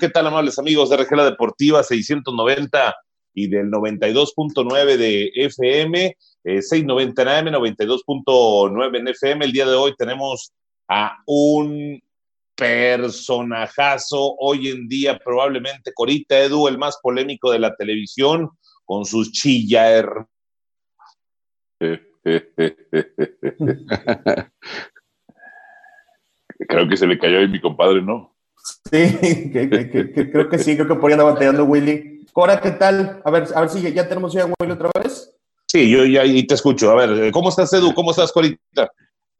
¿Qué tal, amables amigos de Regela Deportiva 690 y del 92.9 de FM, 690 AM, 92.9 en FM? El día de hoy tenemos a un personajazo hoy en día, probablemente Corita Edu, el más polémico de la televisión, con sus chilla Creo que se le cayó ahí mi compadre, ¿no? Sí, creo que sí, creo que por ahí anda bateando Willy. Cora, ¿qué tal? A ver, a ver si ya tenemos ya a Willy otra vez. Sí, yo ya y te escucho. A ver, ¿cómo estás, Edu? ¿Cómo estás, Corita?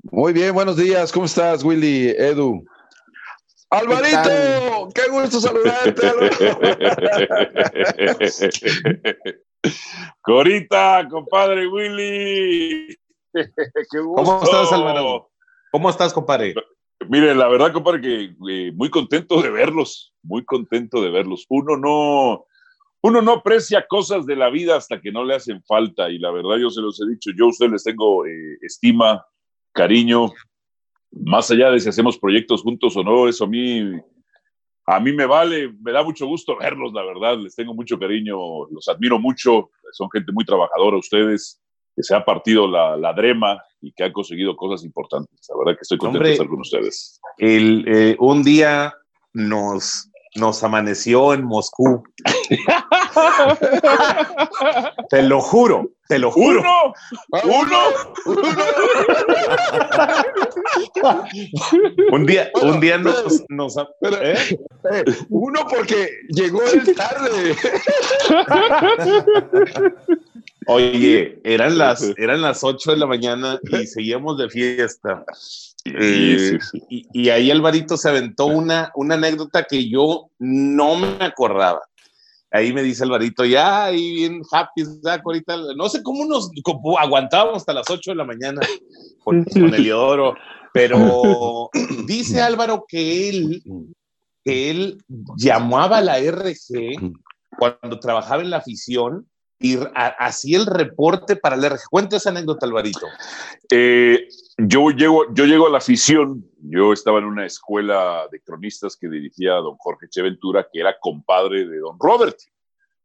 Muy bien, buenos días. ¿Cómo estás, Willy, Edu? Alvarito, qué, gusto saludarte. Corita, compadre Willy. qué gusto. ¿Cómo estás, Alvarito? ¿Cómo estás, compadre? Mire, la verdad, compadre, que eh, muy contento de verlos, muy contento de verlos. Uno no, uno no aprecia cosas de la vida hasta que no le hacen falta. Y la verdad, yo se los he dicho, yo a ustedes les tengo eh, estima, cariño, más allá de si hacemos proyectos juntos o no, eso a mí, a mí me vale, me da mucho gusto verlos, la verdad, les tengo mucho cariño, los admiro mucho, son gente muy trabajadora ustedes, que se ha partido la, la drema y que ha conseguido cosas importantes. La verdad que estoy contento de estar con ustedes. El, eh, un día nos nos amaneció en Moscú. te lo juro, te lo juro. Uno, uno, un día, un día nos, nos ¿eh? uno porque llegó tarde. Oye, eran las, eran las 8 de la mañana y seguíamos de fiesta. Eh, y, ahí Alvarito se aventó una, una anécdota que yo no me acordaba. Ahí me dice Alvarito, ya, ahí bien happy, ahorita, no sé cómo nos aguantábamos hasta las 8 de la mañana con, con Eliodoro, pero dice Álvaro que él, que él llamaba a la RG cuando trabajaba en la afición y hacía el reporte para el RG. Cuenta esa anécdota, Alvarito. Eh, yo llego, yo llego a la afición, yo estaba en una escuela de cronistas que dirigía don Jorge Cheventura, que era compadre de don Robert.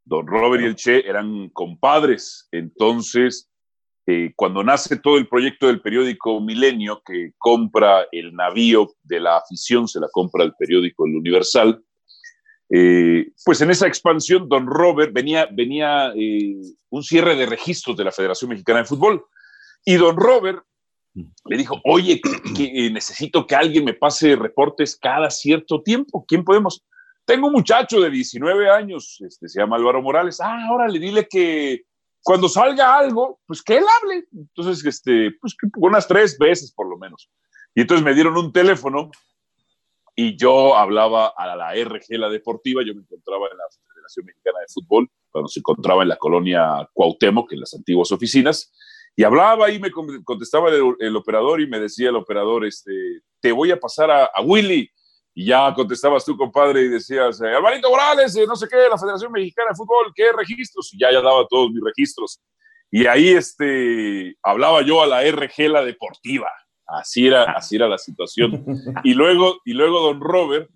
Don Robert y el Che eran compadres. Entonces, eh, cuando nace todo el proyecto del periódico Milenio, que compra el navío de la afición, se la compra el periódico El Universal, eh, pues en esa expansión, don Robert venía, venía eh, un cierre de registros de la Federación Mexicana de Fútbol. Y don Robert le dijo, oye, necesito que alguien me pase reportes cada cierto tiempo. ¿Quién podemos? Tengo un muchacho de 19 años, este, se llama Álvaro Morales. Ah, ahora le dile que cuando salga algo, pues que él hable. Entonces, este, pues unas tres veces por lo menos. Y entonces me dieron un teléfono y yo hablaba a la RG, la deportiva. Yo me encontraba en la Federación Mexicana de Fútbol, cuando se encontraba en la colonia Cuauhtémoc, en las antiguas oficinas y hablaba y me contestaba el, operador y me decía el operador, este, te voy a pasar a, Willy. Y ya contestabas tú, compadre, y decías, eh, Alvarito Morales, eh, no sé qué, la Federación Mexicana de Fútbol, ¿qué registros? Y ya, ya daba todos mis registros. Y ahí este, hablaba yo a la RG, la deportiva. Así era, así era la situación. Y luego, y luego don Robert,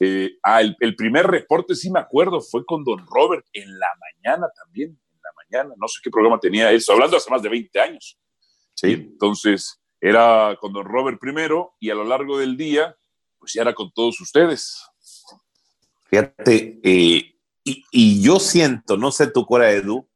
eh, ah, el, el, primer reporte, sí me acuerdo, fue con don Robert en la mañana también no sé qué programa tenía eso, hablando hace más de 20 años. ¿sí? Entonces, era con don Robert primero y a lo largo del día, pues ya era con todos ustedes. Fíjate, eh, y, yo siento, no sé tú, Cora Edu,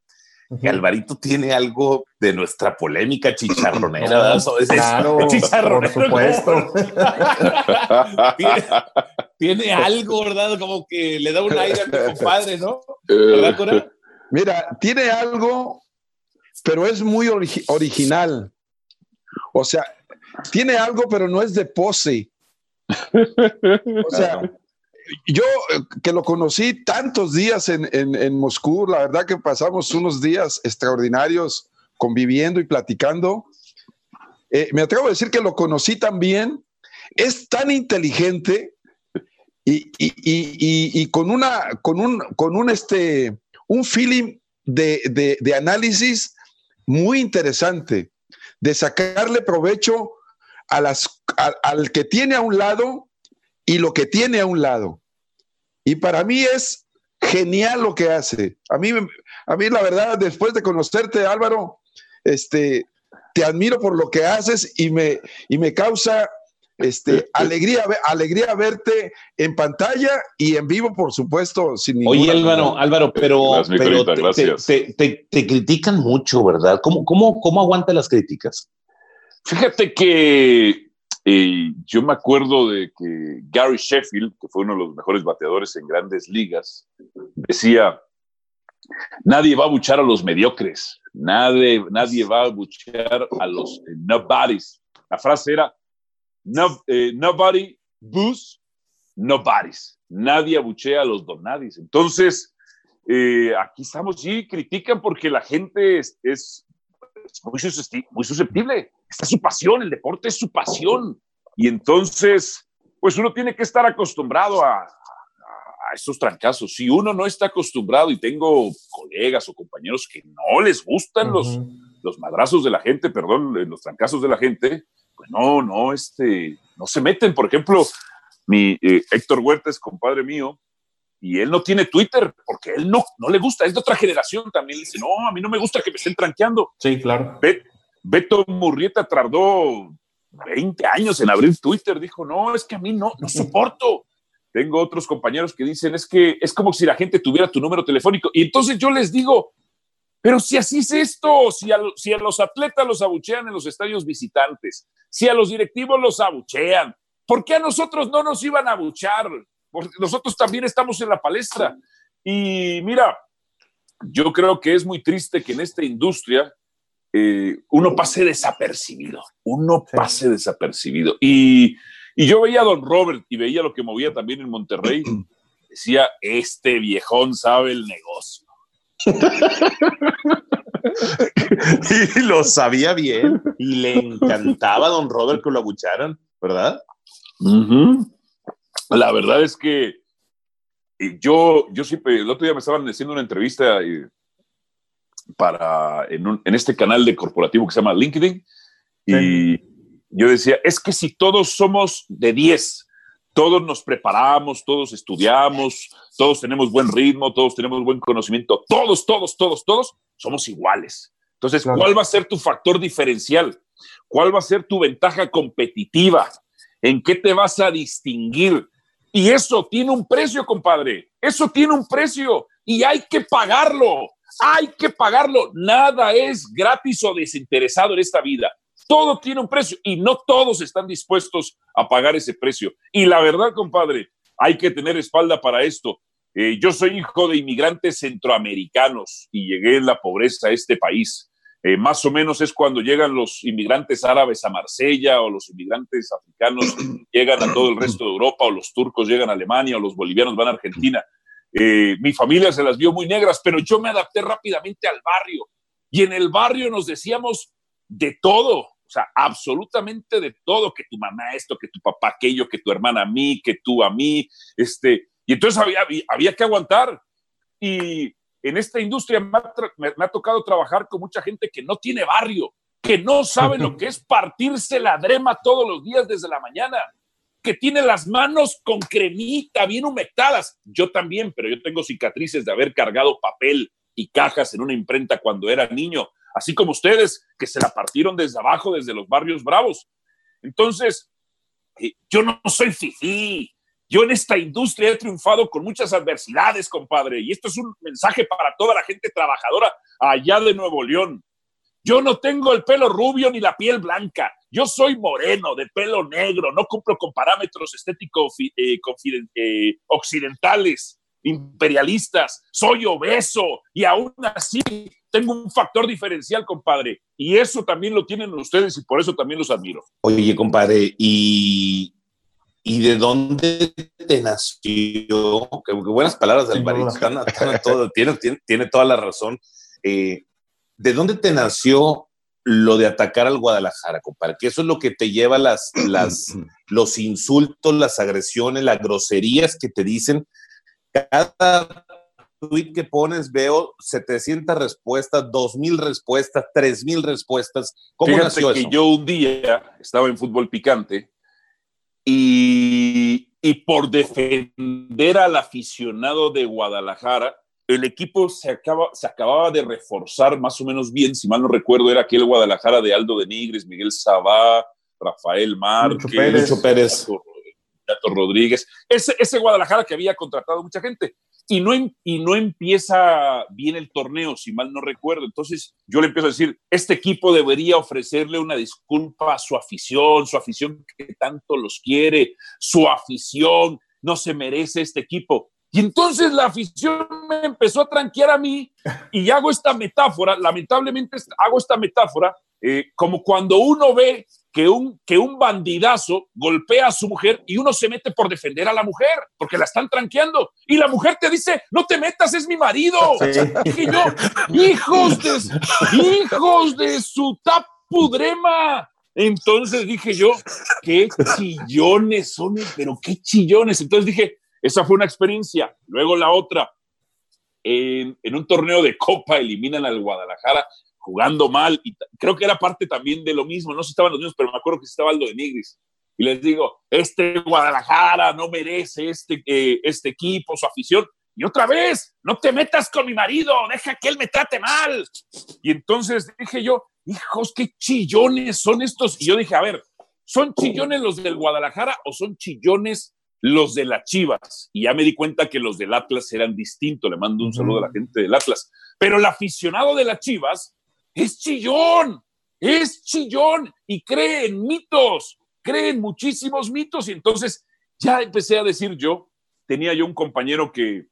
que Alvarito tiene algo de nuestra polémica chicharronera. claro, por supuesto. tiene, algo, ¿verdad? Como que le da un aire a mi compadre, ¿no? ¿Verdad, Cora? Mira, tiene algo, pero es muy original. O sea, tiene algo, pero no es de pose. O sea, yo eh, que lo conocí tantos días en, Moscú, la verdad que pasamos unos días extraordinarios conviviendo y platicando. Eh, me atrevo a decir que lo conocí también. Es tan inteligente y, con una, con un, con un este, un feeling de, análisis muy interesante, de sacarle provecho a las, al que tiene a un lado y lo que tiene a un lado. Y para mí es genial lo que hace. A mí, a mí la verdad, después de conocerte, Álvaro, este, te admiro por lo que haces y me, y me causa este, alegría, alegría verte en pantalla y en vivo, por supuesto. Sin Oye, Álvaro, Álvaro, pero, te, critican mucho, ¿verdad? ¿Cómo, cómo, cómo aguanta las críticas? Fíjate que eh, yo me acuerdo de que Gary Sheffield, que fue uno de los mejores bateadores en grandes ligas, decía, nadie va a buchar a los mediocres, nadie, nadie va a buchar a los nobodies. La frase era, no, eh, nobody boos nobodies. Nadie abuchea a los donadis. Entonces, eh, aquí estamos, sí, critican porque la gente es, es muy, susceptible. Esta es su pasión, el deporte es su pasión. Y entonces, pues uno tiene que estar acostumbrado a, a estos trancazos. Si uno no está acostumbrado y tengo colegas o compañeros que no les gustan los, los madrazos de la gente, perdón, los trancazos de la gente, pues no, no, este, no se meten. Por ejemplo, mi eh, Héctor Huerta es compadre mío y él no tiene Twitter porque él no, no le gusta, es de otra generación también. dice, no, a mí no me gusta que me estén tranqueando. Sí, claro. Beto Murrieta tardó 20 años en abrir Twitter, dijo, no, es que a mí no, no soporto. Tengo otros compañeros que dicen, es que es como si la gente tuviera tu número telefónico. Y entonces yo les digo, pero si así es esto, si a, si a los atletas los abuchean en los estadios visitantes, si a los directivos los abuchean, ¿por qué a nosotros no nos iban a abuchar? Porque nosotros también estamos en la palestra. Y mira, yo creo que es muy triste que en esta industria eh, uno pase desapercibido, uno pase desapercibido. Y, y, yo veía a don Robert y veía lo que movía también en Monterrey. Decía, este viejón sabe el negocio. Y lo sabía bien y le encantaba a don Robert que lo abucharan, ¿verdad? La verdad es que yo, yo siempre, el otro día me estaban haciendo una entrevista para, en, este canal de corporativo que se llama LinkedIn y yo decía, es que si todos somos de 10, todos nos preparamos, todos estudiamos, todos tenemos buen ritmo, todos tenemos buen conocimiento, todos, todos, todos, todos somos iguales. Entonces, ¿cuál va a ser tu factor diferencial? ¿Cuál va a ser tu ventaja competitiva? ¿En qué te vas a distinguir? Y eso tiene un precio, compadre. Eso tiene un precio y hay que pagarlo. Hay que pagarlo. Nada es gratis o desinteresado en esta vida todo tiene un precio y no todos están dispuestos a pagar ese precio. Y la verdad, compadre, hay que tener espalda para esto. Eh, yo soy hijo de inmigrantes centroamericanos y llegué en la pobreza a este país. Eh, más o menos es cuando llegan los inmigrantes árabes a Marsella o los inmigrantes africanos llegan a todo el resto de Europa o los turcos llegan a Alemania o los bolivianos van a Argentina. Eh, mi familia se las vio muy negras, pero yo me adapté rápidamente al barrio y en el barrio nos decíamos de todo. O sea, absolutamente de todo, que tu mamá esto, que tu papá aquello, que tu hermana a mí, que tú a mí, este, y entonces había, había que aguantar. Y en esta industria me ha, tocado trabajar con mucha gente que no tiene barrio, que no sabe lo que es partirse la drema todos los días desde la mañana, que tiene las manos con cremita bien humectadas. Yo también, pero yo tengo cicatrices de haber cargado papel y cajas en una imprenta cuando era niño así como ustedes que se la partieron desde abajo, desde los barrios bravos. Entonces, eh, yo no soy fifí. Yo en esta industria he triunfado con muchas adversidades, compadre, y esto es un mensaje para toda la gente trabajadora allá de Nuevo León. Yo no tengo el pelo rubio ni la piel blanca. Yo soy moreno, de pelo negro, no cumplo con parámetros estéticos eh, eh, occidentales, imperialistas. Soy obeso y aún así tengo un factor diferencial, compadre. Y eso también lo tienen ustedes y por eso también los admiro. Oye, compadre, ¿y, y de dónde te nació? Qué, buenas palabras del todo, tiene, tiene, toda la razón. Eh, ¿De dónde te nació lo de atacar al Guadalajara, compadre? Que eso es lo que te lleva las, las, los insultos, las agresiones, las groserías que te dicen. Cada tweet que pones veo 700 respuestas, 2000 respuestas, 3000 respuestas. ¿Cómo Fíjate que yo un día estaba en fútbol picante y y por defender al aficionado de Guadalajara, el equipo se, acaba, se acababa de reforzar más o menos bien, si mal no recuerdo, era aquel Guadalajara de Aldo de Nigres, Miguel Sabá, Rafael Márquez, Lucho Pérez, Rodríguez, ese, ese Guadalajara que había contratado mucha gente y no, y no empieza bien el torneo, si mal no recuerdo. Entonces yo le empiezo a decir, este equipo debería ofrecerle una disculpa a su afición, su afición que tanto los quiere, su afición no se merece este equipo. Y entonces la afición me empezó a tranquear a mí y hago esta metáfora, lamentablemente hago esta metáfora, eh, como cuando uno ve que un, que un bandidazo golpea a su mujer y uno se mete por defender a la mujer, porque la están tranqueando. Y la mujer te dice, no te metas, es mi marido. Dije yo, hijos de, hijos de su tapudrema. Entonces dije yo, qué chillones son, pero qué chillones. Entonces dije, esa fue una experiencia. Luego la otra, en, en un torneo de copa eliminan al Guadalajara jugando mal, y creo que era parte también de lo mismo, no sé si estaban los mismos, pero me acuerdo que estaba Aldo de Nigris. Y les digo, este Guadalajara no merece este, eh, este equipo, su afición. Y otra vez, no te metas con mi marido, deja que él me trate mal. Y entonces dije yo, hijos, qué chillones son estos. Y yo dije, a ver, ¿son chillones los del Guadalajara o son chillones los de las Chivas? Y ya me di cuenta que los del Atlas eran distintos. Le mando un saludo a la gente del Atlas. Pero el aficionado de las Chivas es chillón, es chillón y cree en mitos, cree en muchísimos mitos. Y entonces ya empecé a decir yo, tenía yo un compañero que,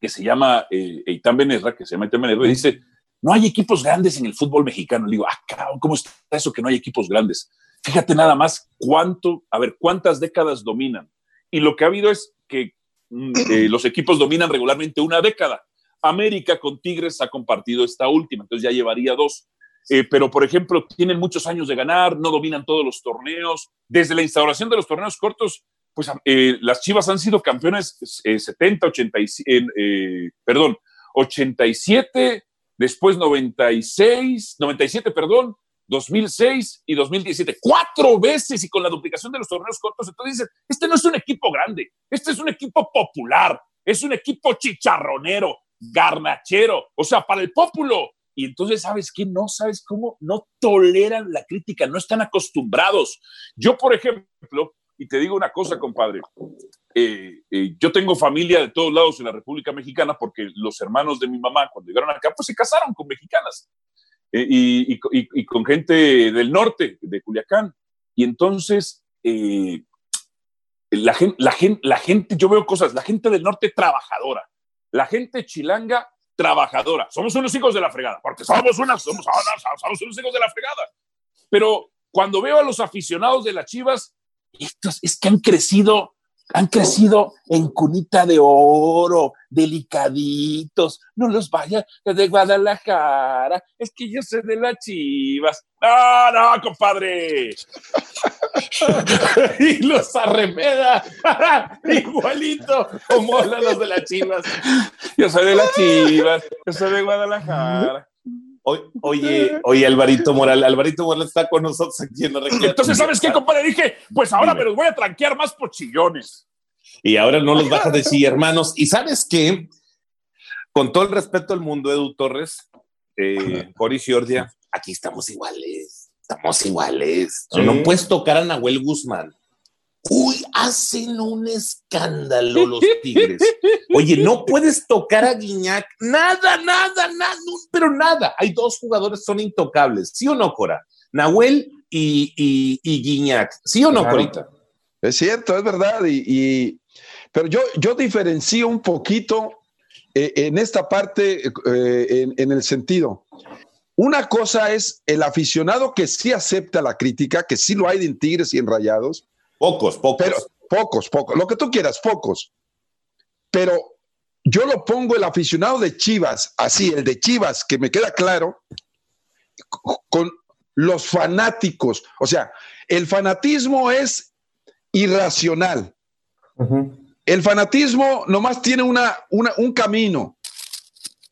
que se llama eh, Eitan Benerra, que se llama Eitan Benerra, y dice, no hay equipos grandes en el fútbol mexicano. Le digo, ah, ¿cómo está eso que no hay equipos grandes? Fíjate nada más cuánto, a ver, cuántas décadas dominan. Y lo que ha habido es que mm, eh, los equipos dominan regularmente una década. América con Tigres ha compartido esta última, entonces ya llevaría dos. Eh, pero, por ejemplo, tienen muchos años de ganar, no dominan todos los torneos. Desde la instauración de los torneos cortos, pues eh, las Chivas han sido campeones 70, 87, perdón, 87, después 96, 97, perdón, 2006 y 2017. Cuatro veces y con la duplicación de los torneos cortos. Entonces dicen, este no es un equipo grande, este es un equipo popular, es un equipo chicharronero, garnachero, o sea, para el pópulo. Y entonces, ¿sabes qué? No sabes cómo no toleran la crítica, no están acostumbrados. Yo, por ejemplo, y te digo una cosa, compadre, eh, eh, yo tengo familia de todos lados en la República Mexicana porque los hermanos de mi mamá, cuando llegaron acá, pues se casaron con mexicanas eh, y, con gente del norte, de Culiacán. Y entonces, la, la, la gente, yo veo cosas, la gente del norte trabajadora, la gente chilanga trabajadora. Somos unos hijos de la fregada, porque somos, somos, somos unos hijos de la fregada. Pero cuando veo a los aficionados de las Chivas, estos es que han crecido han crecido en cunita de oro, delicaditos. No los vaya de Guadalajara. Es que yo soy de las chivas. No, no, compadre. y los arremeda. Igualito como los de las chivas. Yo soy de las chivas. Yo soy de Guadalajara. Oye, oye, Alvarito Moral, Alvarito Moral está con nosotros aquí en la Entonces, ¿sabes qué, compadre? Dije, pues ahora me los voy a tranquear más por chillones. Y ahora no los vas a decir, hermanos. Y sabes qué, con todo el respeto al mundo, Edu Torres, eh, Boris Giorgia, aquí estamos iguales, estamos iguales. No puedes tocar a Nahuel Guzmán. Uy, hacen un escándalo los Tigres. Oye, no puedes tocar a Guiñac. Nada, nada, nada, pero nada. Hay dos jugadores son intocables. ¿Sí o no, Cora? Nahuel y, y, Guiñac. ¿Sí o no, Corita? Es cierto, es verdad. Y, pero yo, yo diferencio un poquito eh, en esta parte, eh, en, en el sentido. Una cosa es el aficionado que sí acepta la crítica, que sí lo hay en Tigres y en Rayados, Pocos, pocos. Pero, pocos, pocos. Lo que tú quieras, pocos. Pero yo lo pongo el aficionado de Chivas, así, el de Chivas, que me queda claro, con los fanáticos. O sea, el fanatismo es irracional. El fanatismo nomás tiene una, un camino.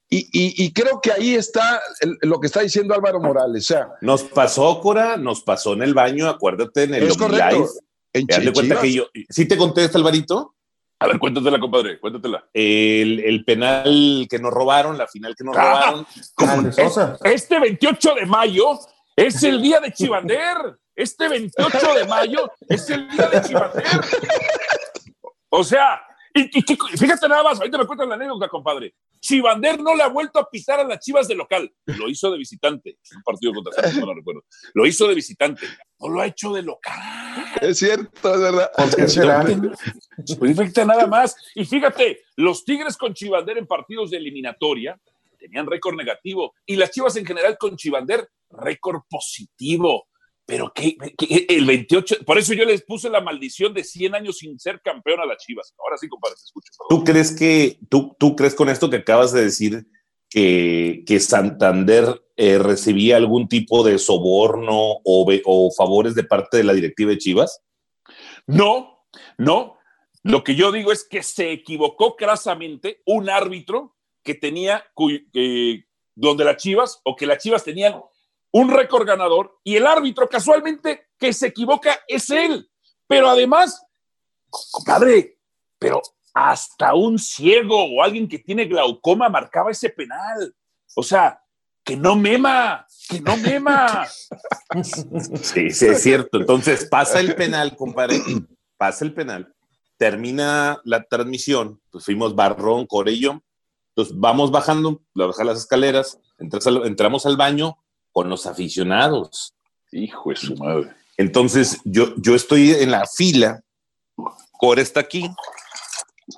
Y, creo que ahí está lo que está diciendo Álvaro Morales. O sea, nos pasó, Cora, nos pasó en el baño, acuérdate, en el es correcto. En de cuenta que yo, ¿sí te contesta, Alvarito? A ver, cuéntatela, compadre, cuéntatela. El, el penal que nos robaron, la final que nos ah, robaron. este 28 de mayo es el día de Chivander. Este 28 de mayo es el día de Chivander. O sea, y, fíjate nada más, ahorita me cuentan la anécdota, compadre. Chivander no le ha vuelto a pisar a las chivas de local. Lo hizo de visitante. Un partido contra Santos, no recuerdo. Lo hizo de visitante. No lo ha hecho de local. Es cierto, es verdad. Pues fíjate nada más. Y fíjate, los Tigres con Chivander en partidos de eliminatoria tenían récord negativo. Y las chivas en general con Chivander, récord positivo. Pero que, el 28, por eso yo les puse la maldición de 100 años sin ser campeón a las Chivas. Ahora sí, compadre, te escucho. ¿Tú crees que, tú, tú crees con esto que acabas de decir que, que Santander eh, recibía algún tipo de soborno o, o favores de parte de la directiva de Chivas? No, no. Lo que yo digo es que se equivocó crasamente un árbitro que tenía, eh, donde las Chivas, o que las Chivas tenían un récord ganador y el árbitro casualmente que se equivoca es él. Pero además, compadre, pero hasta un ciego o alguien que tiene glaucoma marcaba ese penal. O sea, que no mema, que no mema. Sí, sí, es cierto. Entonces pasa el penal, compadre, pasa el penal, termina la transmisión, pues fuimos Barrón, Corello, entonces vamos bajando, bajar las escaleras, entramos al baño, con los aficionados. Hijo de su madre. Entonces, yo, yo estoy en la fila, Core está aquí,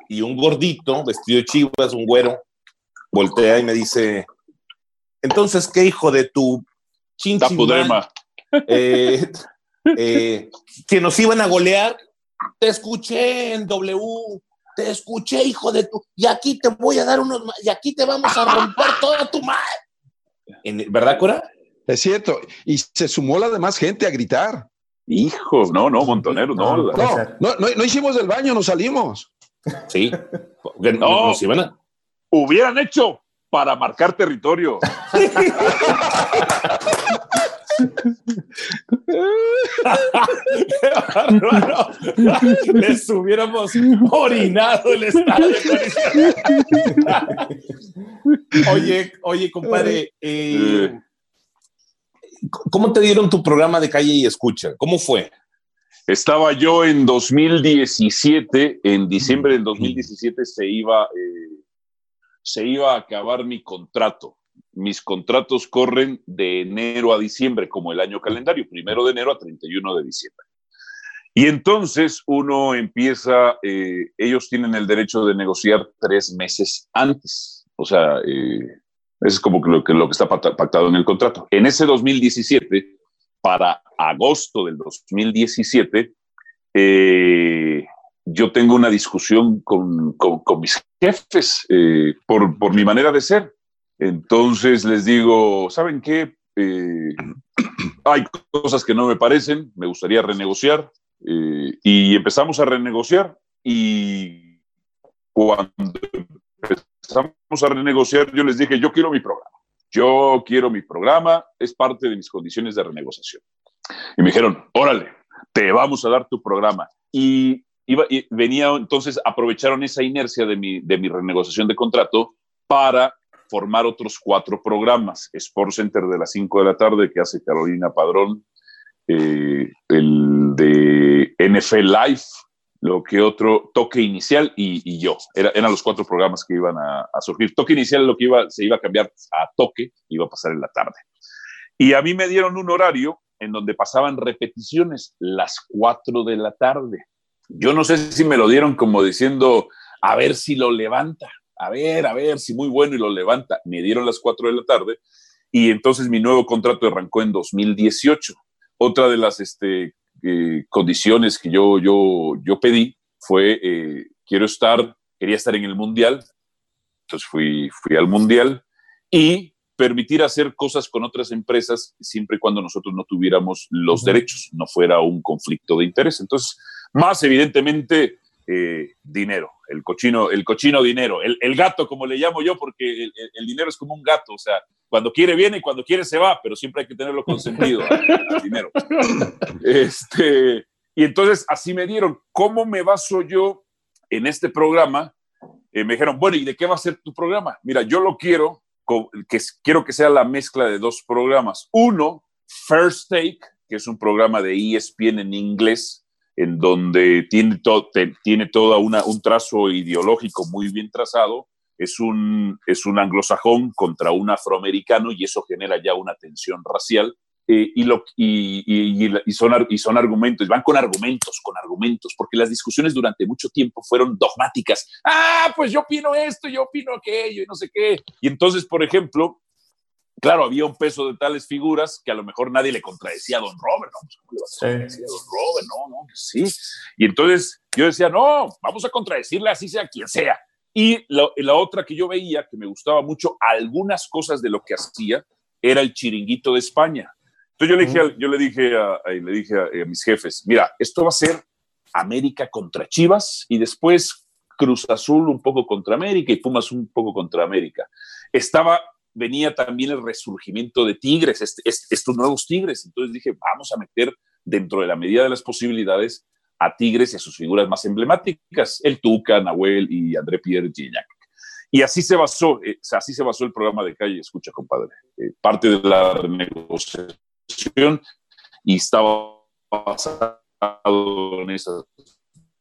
y un gordito, vestido de chivas, un güero, voltea y me dice, entonces, ¿qué hijo de tu chinchimán? Eh, eh, que nos iban a golear, te escuché en W, te escuché, hijo de tu, y aquí te voy a dar unos, y aquí te vamos a romper toda tu madre. ¿Verdad, Cora? Es cierto. Y se sumó la demás gente a gritar. Hijo, no, no, Montonero, no. No, no, no, hicimos el baño, nos salimos. Sí. No, hubieran hecho para marcar territorio. Les hubiéramos orinado el estadio. oye, oye, compadre, eh, ¿Cómo te dieron tu programa de calle y escucha? ¿Cómo fue? Estaba yo en 2017, en diciembre del 2017 se iba, eh, se iba a acabar mi contrato. Mis contratos corren de enero a diciembre, como el año calendario, primero de enero a 31 de diciembre. Y entonces uno empieza, eh, ellos tienen el derecho de negociar tres meses antes. O sea, eh, eso es como lo que, lo que está pactado en el contrato. En ese 2017, para agosto del 2017, eh, yo tengo una discusión con, con, mis jefes eh, por, por, mi manera de ser. Entonces les digo, ¿saben qué? Eh, hay cosas que no me parecen, me gustaría renegociar. y empezamos a renegociar y cuando empezamos a renegociar, yo les dije, yo quiero mi programa. Yo quiero mi programa, es parte de mis condiciones de renegociación. Y me dijeron, órale, te vamos a dar tu programa. Y, iba, y venía, entonces aprovecharon esa inercia de mi, de mi renegociación de contrato para formar otros cuatro programas. Sport Center de las 5 de la tarde que hace Carolina Padrón, eh, el de NFL Live lo que otro, Toque Inicial y, yo. eran los cuatro programas que iban a, surgir. Toque Inicial lo que iba, se iba a cambiar a Toque, iba a pasar en la tarde. Y a mí me dieron un horario en donde pasaban repeticiones, las cuatro de la tarde. Yo no sé si me lo dieron como diciendo, a ver si lo levanta, a ver, a ver si muy bueno y lo levanta. Me dieron las cuatro de la tarde y entonces mi nuevo contrato arrancó en 2018. Otra de las este, eh, condiciones que yo, yo, yo pedí fue, eh, quiero estar, quería estar en el Mundial, entonces fui, fui al Mundial y permitir hacer cosas con otras empresas siempre y cuando nosotros no tuviéramos los derechos, no fuera un conflicto de interés. Entonces, más evidentemente, eh, dinero, el cochino, el cochino dinero, el, gato, como le llamo yo, porque el, dinero es como un gato, o sea, cuando quiere viene y cuando quiere se va, pero siempre hay que tenerlo consentido, el dinero. Este, Y entonces así me dieron, ¿cómo me baso yo en este programa? Eh, me dijeron, bueno, ¿y de qué va a ser tu programa? Mira, yo lo quiero, que quiero que sea la mezcla de dos programas. Uno, First Take, que es un programa de ESPN en inglés, en donde tiene, todo tiene toda una, un trazo ideológico muy bien trazado. Es un, es un anglosajón contra un afroamericano y eso genera ya una tensión racial. Eh, y, lo, y, y, son, y son argumentos, van con argumentos, con argumentos, porque las discusiones durante mucho tiempo fueron dogmáticas. Ah, pues yo opino esto, yo opino aquello y no sé qué. Y entonces, por ejemplo, claro, había un peso de tales figuras que a lo mejor nadie le contradecía a don Robert, ¿no? ¿Cómo le va a contradecir a don Robert? No, no, sí. Y entonces yo decía, no, vamos a contradecirle así sea quien sea. Y la, la otra que yo veía, que me gustaba mucho, algunas cosas de lo que hacía, era el chiringuito de España. Entonces yo le dije, yo le dije, a, le dije a, mis jefes, mira, esto va a ser América contra Chivas y después Cruz Azul un poco contra América y Pumas un poco contra América. Estaba venía también el resurgimiento de Tigres, estos nuevos Tigres. Entonces dije, vamos a meter dentro de la medida de las posibilidades a Tigres y a sus figuras más emblemáticas, el Tuca, Nahuel y André Pierre Gignac. Y así se basó, eh, así se basó el programa de calle, escucha, compadre. Eh, parte de la negociación y estaba basado en esas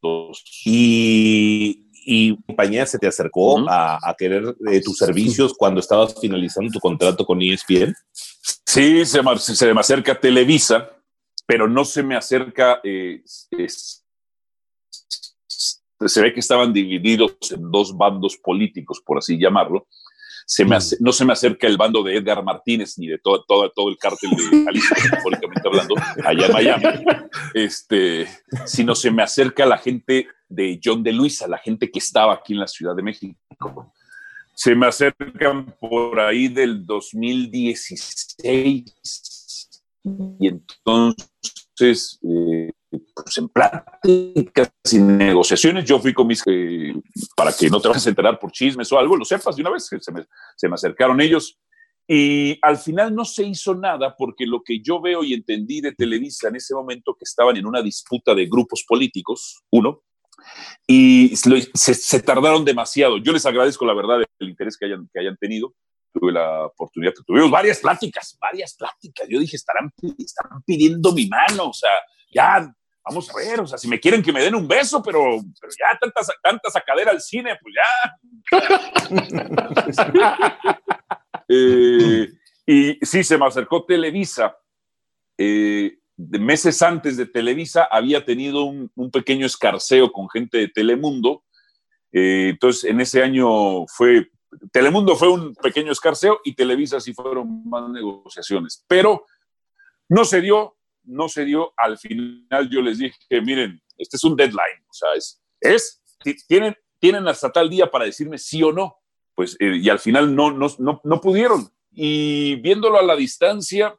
dos. Y y compañía se te acercó a, querer eh, tus servicios cuando estabas finalizando tu contrato con ESPN? Sí, se me, se me acerca Televisa, pero no se me acerca, eh, se ve que estaban divididos en dos bandos políticos, por así llamarlo. Se me no se me acerca el bando de Edgar Martínez ni de todo, todo, todo el cártel de Jalisco, simbólicamente hablando, allá en Miami, este, sino se me acerca la gente de John de Luisa, la gente que estaba aquí en la Ciudad de México. Se me acercan por ahí del 2016 y entonces, eh, pues en pláticas y negociaciones, yo fui con mis, eh, para que no te vayas a enterar por chismes o algo, lo sepas de una vez, se me, se me acercaron ellos y al final no se hizo nada porque lo que yo veo y entendí de Televisa en ese momento que estaban en una disputa de grupos políticos, uno, y se, tardaron demasiado. Yo les agradezco la verdad el interés que hayan, que hayan tenido. Tuve la oportunidad, tuvimos varias pláticas, varias pláticas. Yo dije, estarán, estarán pidiendo mi mano, o sea, ya, vamos a ver, o sea, si me quieren que me den un beso, pero, pero ya tanta, tanta sacadera al cine, pues ya. Eh, y sí, se me acercó Televisa. Eh, meses antes de Televisa había tenido un, pequeño escarceo con gente de Telemundo. Eh, entonces, en ese año fue, Telemundo fue un pequeño escarceo y Televisa sí fueron más negociaciones. Pero no se dio, no se dio. Al final yo les dije, miren, este es un deadline, o sea, es, es tienen, tienen hasta tal día para decirme sí o no. Pues, eh, y al final no, no, no, no pudieron. Y viéndolo a la distancia,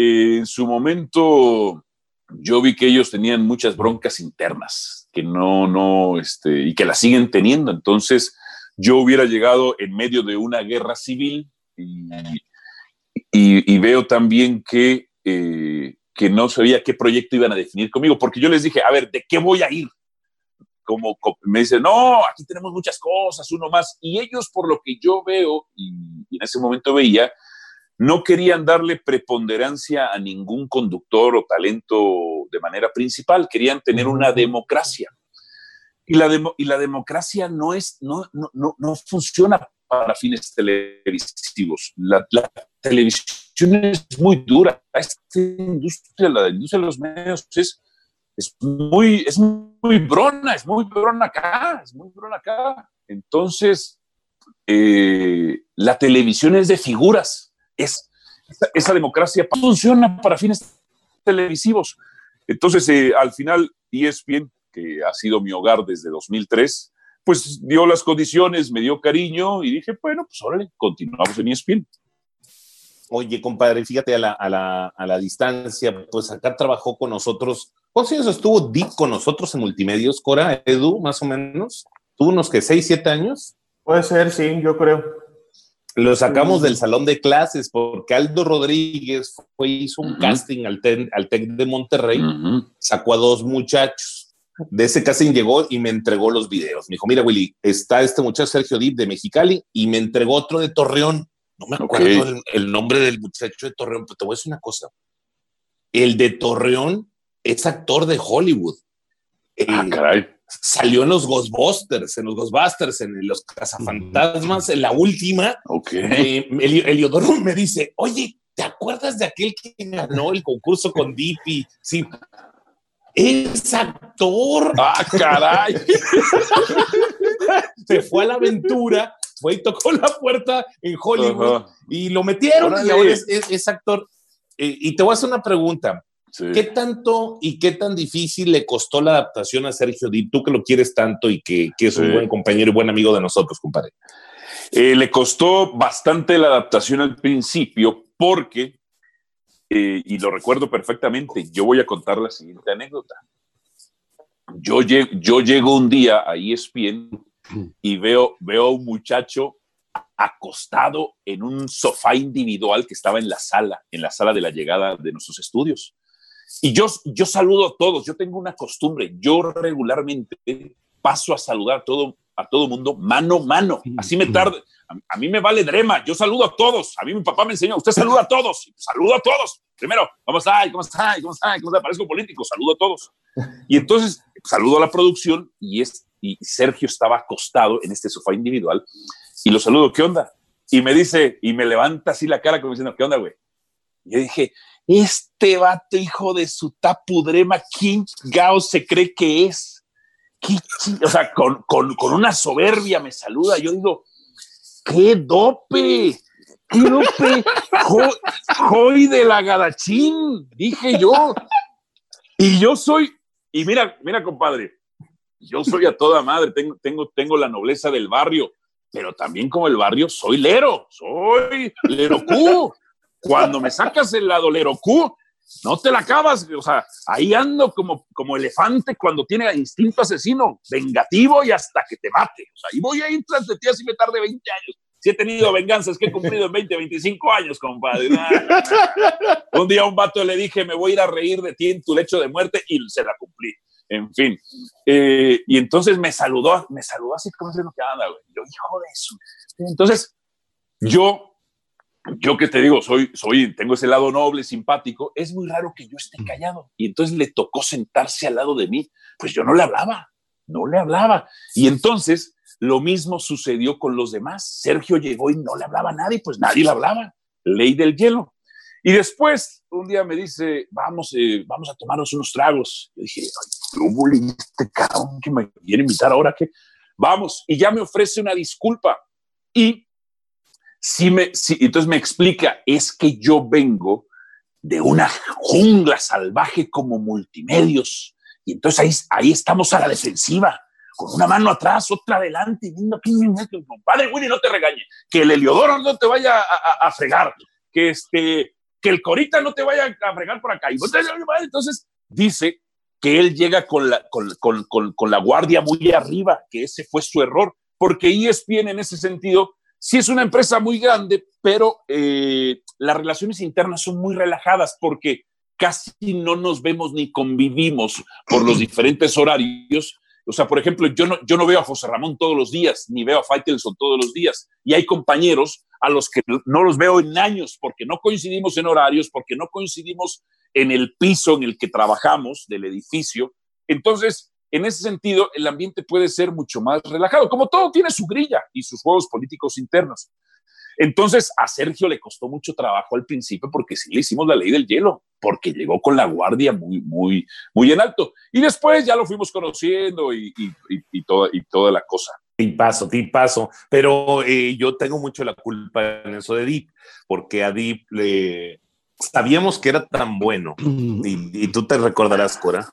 en su momento yo vi que ellos tenían muchas broncas internas, que no, no, este, y que las siguen teniendo. Entonces, yo hubiera llegado en medio de una guerra civil y, veo también que, eh, que no sabía qué proyecto iban a definir conmigo, porque yo les dije, a ver, ¿de qué voy a ir? Como, me dicen, no, aquí tenemos muchas cosas, uno más. Y ellos, por lo que yo veo, y en ese momento veía, no querían darle preponderancia a ningún conductor o talento de manera principal, querían tener una democracia. Y la, y la democracia no, es, no, no, no, funciona para fines televisivos. La, televisión es muy dura. Esta industria, la industria de los medios, es, es, muy, es muy brona, es muy brona acá, es muy brona acá. Entonces, eh, la televisión es de figuras es, esa, democracia funciona para fines televisivos. Entonces, eh, al final, ESPN, que ha sido mi hogar desde 2003, pues dio las condiciones, me dio cariño y dije, bueno, pues órale, continuamos en ESPN. Oye, compadre, fíjate a la, a la, a la distancia, pues acá trabajó con nosotros. ¿Cuántos años estuvo Dick con nosotros en Multimedios, Cora, Edu, más o menos? ¿Tuvo unos que seis, siete años? Puede ser, sí, yo creo. Lo sacamos del salón de clases porque Aldo Rodríguez fue, hizo un casting al, al TEC de Monterrey, sacó a dos muchachos. De ese casting llegó y me entregó los videos. Me dijo, mira, Willy, está este muchacho Sergio Dip de Mexicali y me entregó otro de Torreón. No me acuerdo el, nombre del muchacho de Torreón, pero te voy a decir una cosa. El de Torreón es actor de Hollywood. ah, caray salió en los Ghostbusters, en los Ghostbusters, en los Cazafantasmas, en la última. Ok. Eh, Eliodoro me dice, oye, ¿te acuerdas de aquel que ganó el concurso con Dippy? Sí. Es actor. Ah, caray. Se fue a la aventura, fue y tocó la puerta en Hollywood y lo metieron y ahora es, actor. Eh, y te voy a hacer una pregunta. ¿Qué tanto y qué tan difícil le costó la adaptación a Sergio Di? Tú que lo quieres tanto y que, es un buen compañero y buen amigo de nosotros, compadre. Eh, le costó bastante la adaptación al principio porque, eh, y lo recuerdo perfectamente, yo voy a contar la siguiente anécdota. Yo, yo llego un día a ESPN y veo, veo a un muchacho acostado en un sofá individual que estaba en la sala, en la sala de la llegada de nuestros estudios. Y yo, yo saludo a todos, yo tengo una costumbre, yo regularmente paso a saludar a todo, a todo mundo mano a mano, así me tarde, a, mí me vale drema, yo saludo a todos, a mí mi papá me enseñó, usted saluda a todos, saludo a todos, primero, ¿cómo está? ¿Cómo está? ¿Cómo está? ¿Cómo está? Parezco político, saludo a todos. Y entonces saludo a la producción y, es, y Sergio estaba acostado en este sofá individual y lo saludo, ¿qué onda? Y me dice, y me levanta así la cara como diciendo, ¿qué onda, güey? Y yo dije, este vato, hijo de su tapudrema, ¿quién gao se cree que es? o sea, con, una soberbia me saluda. Yo digo, ¡qué dope! ¡Qué dope! ¡Joy de la gadachín! Dije yo. Y yo soy, y mira, mira, compadre, yo soy a toda madre, tengo, tengo, tengo la nobleza del barrio, pero también como el barrio soy lero, soy lero cuando me sacas el lado Q, no te la acabas, o sea, ahí ando como, como elefante cuando tiene instinto asesino, vengativo y hasta que te mate. O sea, y voy a ir tras de ti así me tarde 20 años. Si he tenido venganzas que he cumplido en 20, 25 años, compadre. un día a un vato le dije, me voy a ir a reír de ti en tu lecho de muerte y se la cumplí. En fin. Eh, y entonces me saludó, me saludó así como se lo que anda, güey. Yo, hijo de eso. Entonces, yo yo que te digo, soy, soy, tengo ese lado noble, simpático, es muy raro que yo esté callado. Y entonces le tocó sentarse al lado de mí. Pues yo no le hablaba, no le hablaba. Y entonces lo mismo sucedió con los demás. Sergio llegó y no le hablaba a nadie, pues nadie le hablaba. Ley del hielo. Y después, un día me dice, vamos, eh, vamos a tomarnos unos tragos. Yo dije, Ay, este cabrón que me quiere invitar ahora que vamos. Y ya me ofrece una disculpa. Y sí me, entonces me explica, es que yo vengo de una jungla salvaje como multimedios. Y entonces ahí, estamos a la defensiva, con una mano atrás, otra adelante, viendo que padre Willy no te regañe, que el Heliodoro no te vaya a, fregar, que, este, que el Corita no te vaya a fregar por acá. Y entonces dice que él llega con la, con, con, con la guardia muy arriba, que ese fue su error, porque ESPN en ese sentido sí es una empresa muy grande, pero eh, las relaciones internas son muy relajadas porque casi no nos vemos ni convivimos por los diferentes horarios. O sea, por ejemplo, yo no, yo no veo a José Ramón todos los días, ni veo a Faitelson todos los días. Y hay compañeros a los que no los veo en años porque no coincidimos en horarios, porque no coincidimos en el piso en el que trabajamos del edificio. Entonces, en ese sentido, el ambiente puede ser mucho más relajado, como todo tiene su grilla y sus juegos políticos internos. Entonces, a Sergio le costó mucho trabajo al principio porque sí le hicimos la ley del hielo, porque llegó con la guardia muy, muy, muy en alto. Y después ya lo fuimos conociendo y, y, toda, y toda la cosa. Tipazo, paso. Pero eh, yo tengo mucho la culpa en eso de Deep, porque a Deep le sabíamos que era tan bueno. Y, y tú te recordarás, Cora,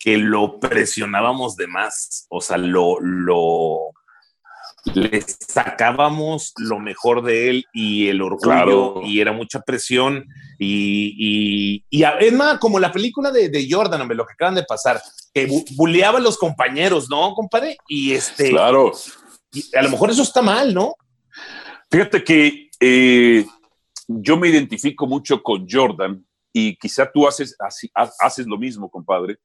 que lo presionábamos de más, o sea, lo, lo, le sacábamos lo mejor de él y el orgullo y era mucha presión y, y, y es más, como la película de, de Jordan, hombre, lo que acaban de pasar, que buleaba a los compañeros, ¿no, compadre? Y este... Claro. a lo mejor eso está mal, ¿no? Fíjate que eh, yo me identifico mucho con Jordan y quizá tú haces, haces lo mismo, compadre,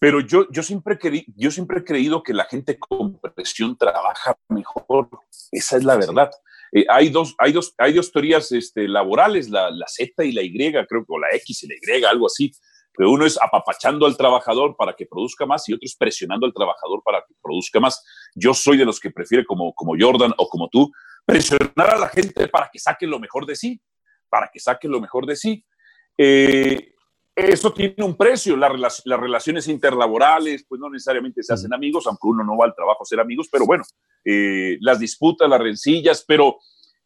pero yo, yo, siempre yo siempre he creído que la gente con presión trabaja mejor. Esa es la verdad. Eh, hay, dos, hay, dos, hay dos teorías este, laborales, la, la, Z y la Y, creo que, o la X y la Y, algo así. Pero uno es apapachando al trabajador para que produzca más y otro es presionando al trabajador para que produzca más. Yo soy de los que prefiere, como, como Jordan o como tú, presionar a la gente para que saque lo mejor de sí, para que saque lo mejor de sí. Eh, eso tiene un precio. las relaciones interlaborales, pues no necesariamente se hacen amigos, aunque uno no va al trabajo a ser amigos, pero bueno, eh, las disputas, las rencillas. Pero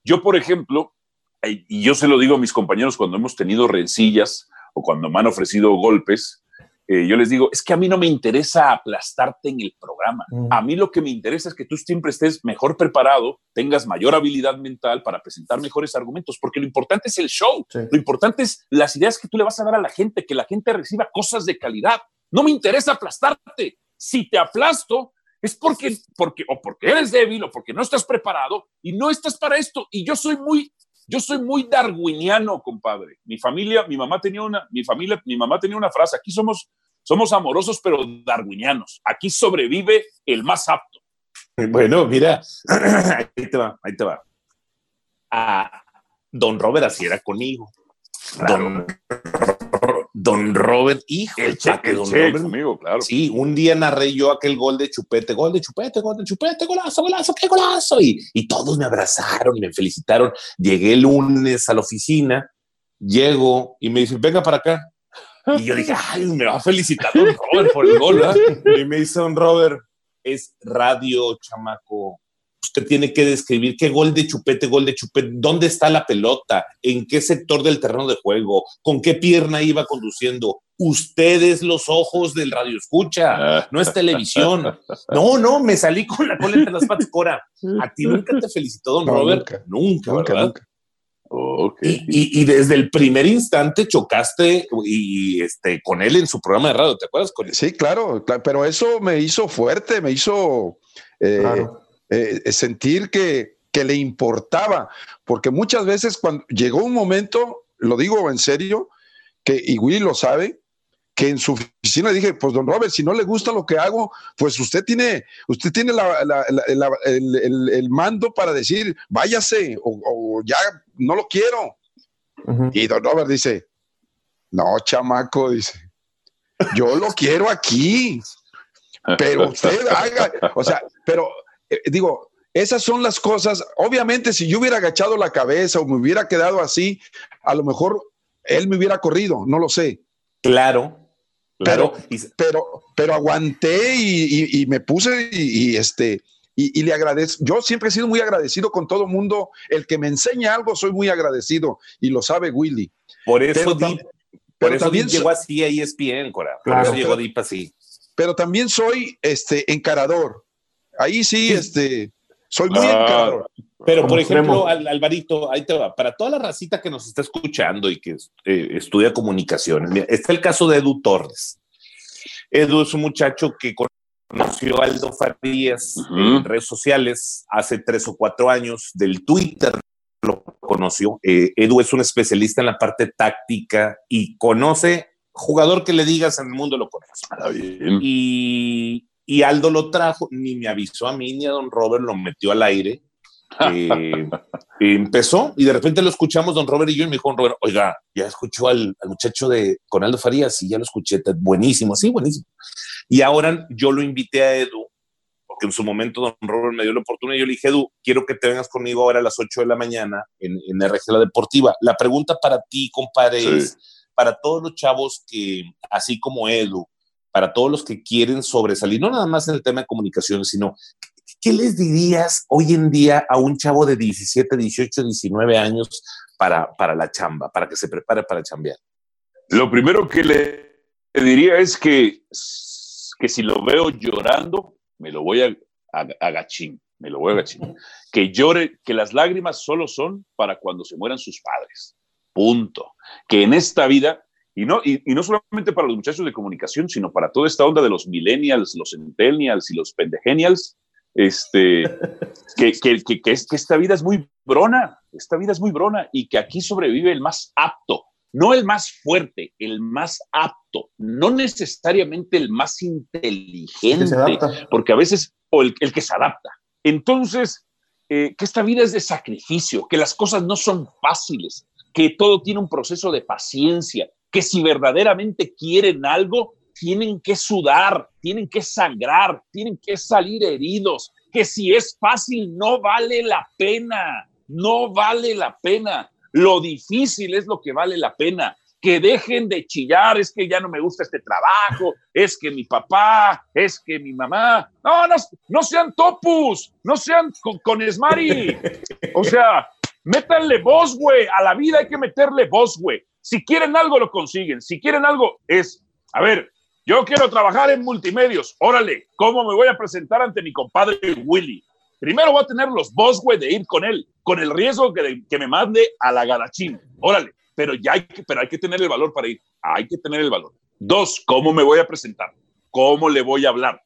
yo, por ejemplo, y yo se lo digo a mis compañeros cuando hemos tenido rencillas o cuando me han ofrecido golpes, eh, yo les digo, es que a mí no me interesa aplastarte en el programa. Mm. A mí lo que me interesa es que tú siempre estés mejor preparado, tengas mayor habilidad mental para presentar mejores argumentos, porque lo importante es el show, lo importante es las ideas que tú le vas a dar a la gente, que la gente reciba cosas de calidad. No me interesa aplastarte. Si te aplasto, es porque, porque, o porque eres débil o porque no estás preparado y no estás para esto. Y yo soy muy yo soy muy darwiniano, compadre. Mi familia, mi mamá tenía una, mi familia, mi mamá tenía una frase, aquí somos, somos amorosos pero darwinianos. Aquí sobrevive el más apto. Bueno, mira, ahí te va, ahí te va. Ah, don Robert así era conmigo. Don Don Robert, hijo, el cheque, Don Robert. Conmigo, claro. Sí, un día narré yo aquel gol de chupete, gol de chupete, gol de chupete, golazo, golazo, qué golazo. Y, y todos me abrazaron me felicitaron. Llegué el lunes a la oficina, llego y me dicen, venga para acá. Y yo dije, ay, me va a felicitar Don Robert por el gol, ¿verdad? Y me dice Don Robert, es radio, chamaco usted tiene que describir qué gol de chupete, gol de chupete, dónde está la pelota, en qué sector del terreno de juego, con qué pierna iba conduciendo. Ustedes los ojos del radio escucha, no es televisión. No, no, me salí con la cola entre las patas, Cora. A ti nunca te felicitó, don Robert. Nunca, nunca, nunca. Y, desde el primer instante chocaste y este con él en su programa de radio, ¿te acuerdas? Sí, claro, pero eso me hizo fuerte, me hizo eh, eh, sentir que, le importaba, porque muchas veces cuando llegó un momento, lo digo en serio, que, y Willy lo sabe, que en su oficina dije, pues don Robert, si no le gusta lo que hago, pues usted tiene, usted tiene el, mando para decir, váyase o, ya no lo quiero. Y don Robert dice, no, chamaco, dice, yo lo quiero aquí, pero usted haga, o sea, pero eh, digo, esas son las cosas. Obviamente, si yo hubiera agachado la cabeza o me hubiera quedado así, a lo mejor él me hubiera corrido, no lo sé. Claro. Pero, pero, pero aguanté y, me puse y, este y, le agradezco. Yo siempre he sido muy agradecido con todo el mundo. El que me enseña algo, soy muy agradecido y lo sabe Willy. Por eso, por eso también llegó así a ESPN, Cora. Por eso llegó Deep así. Pero también soy este encarador. Ahí sí, este, soy muy ah, Pero, por ejemplo, Alvarito, ahí te va. Para toda la racita que nos está escuchando y que eh, estudia comunicaciones, está el caso de Edu Torres. Edu es un muchacho que conoció a Aldo Farías en redes sociales hace tres o cuatro años, del Twitter lo conoció. Eh, Edu es un especialista en la parte táctica y conoce jugador que le digas en el mundo lo conoce. Ah, y, y Aldo lo trajo, ni me avisó a mí ni a don Robert, lo metió al aire. Eh, empezó y de repente lo escuchamos don Robert y yo y me dijo don Robert, oiga, ya escuchó al, muchacho de con Aldo Farías y ya lo escuché, buenísimo, sí, buenísimo. Y ahora yo lo invité a Edu, porque en su momento don Robert me dio la oportunidad y yo le dije, Edu, quiero que te vengas conmigo ahora a las 8 de la mañana en, en RG La Deportiva. La pregunta para ti, compadre, es para todos los chavos que, así como Edu, para todos los que quieren sobresalir, no nada más en el tema de comunicaciones, sino ¿qué les dirías hoy en día a un chavo de 17, 18, 19 años para, para la chamba, para que se prepare para chambear? Lo primero que le diría es que, que si lo veo llorando, me lo voy a, agachín, me lo voy a agachín. Que llore, que las lágrimas solo son para cuando se mueran sus padres. Punto. Que en esta vida y no, y, no solamente para los muchachos de comunicación, sino para toda esta onda de los millennials, los centennials y los pendegenials, este, que, que, que, que esta vida es muy brona, esta vida es muy brona y que aquí sobrevive el más apto, no el más fuerte, el más apto, no necesariamente el más inteligente, porque a veces, o el, el que se adapta. Entonces, eh, que esta vida es de sacrificio, que las cosas no son fáciles, que todo tiene un proceso de paciencia, que si verdaderamente quieren algo, tienen que sudar, tienen que sangrar, tienen que salir heridos, que si es fácil no vale la pena, no vale la pena. Lo difícil es lo que vale la pena que dejen de chillar, es que ya no me gusta este trabajo, es que mi papá, es que mi mamá. No, no, no sean topus, no sean con, con esmari. O sea, métanle voz, güey. A la vida hay que meterle voz, güey. Si quieren algo, lo consiguen. Si quieren algo, es, a ver, yo quiero trabajar en multimedios. Órale, ¿cómo me voy a presentar ante mi compadre Willy? Primero voy a tener los güey, de ir con él, con el riesgo que, que me mande a la garachín. Órale pero ya hay que, pero hay que tener el valor para ir. Hay que tener el valor. Dos, ¿cómo me voy a presentar? ¿Cómo le voy a hablar?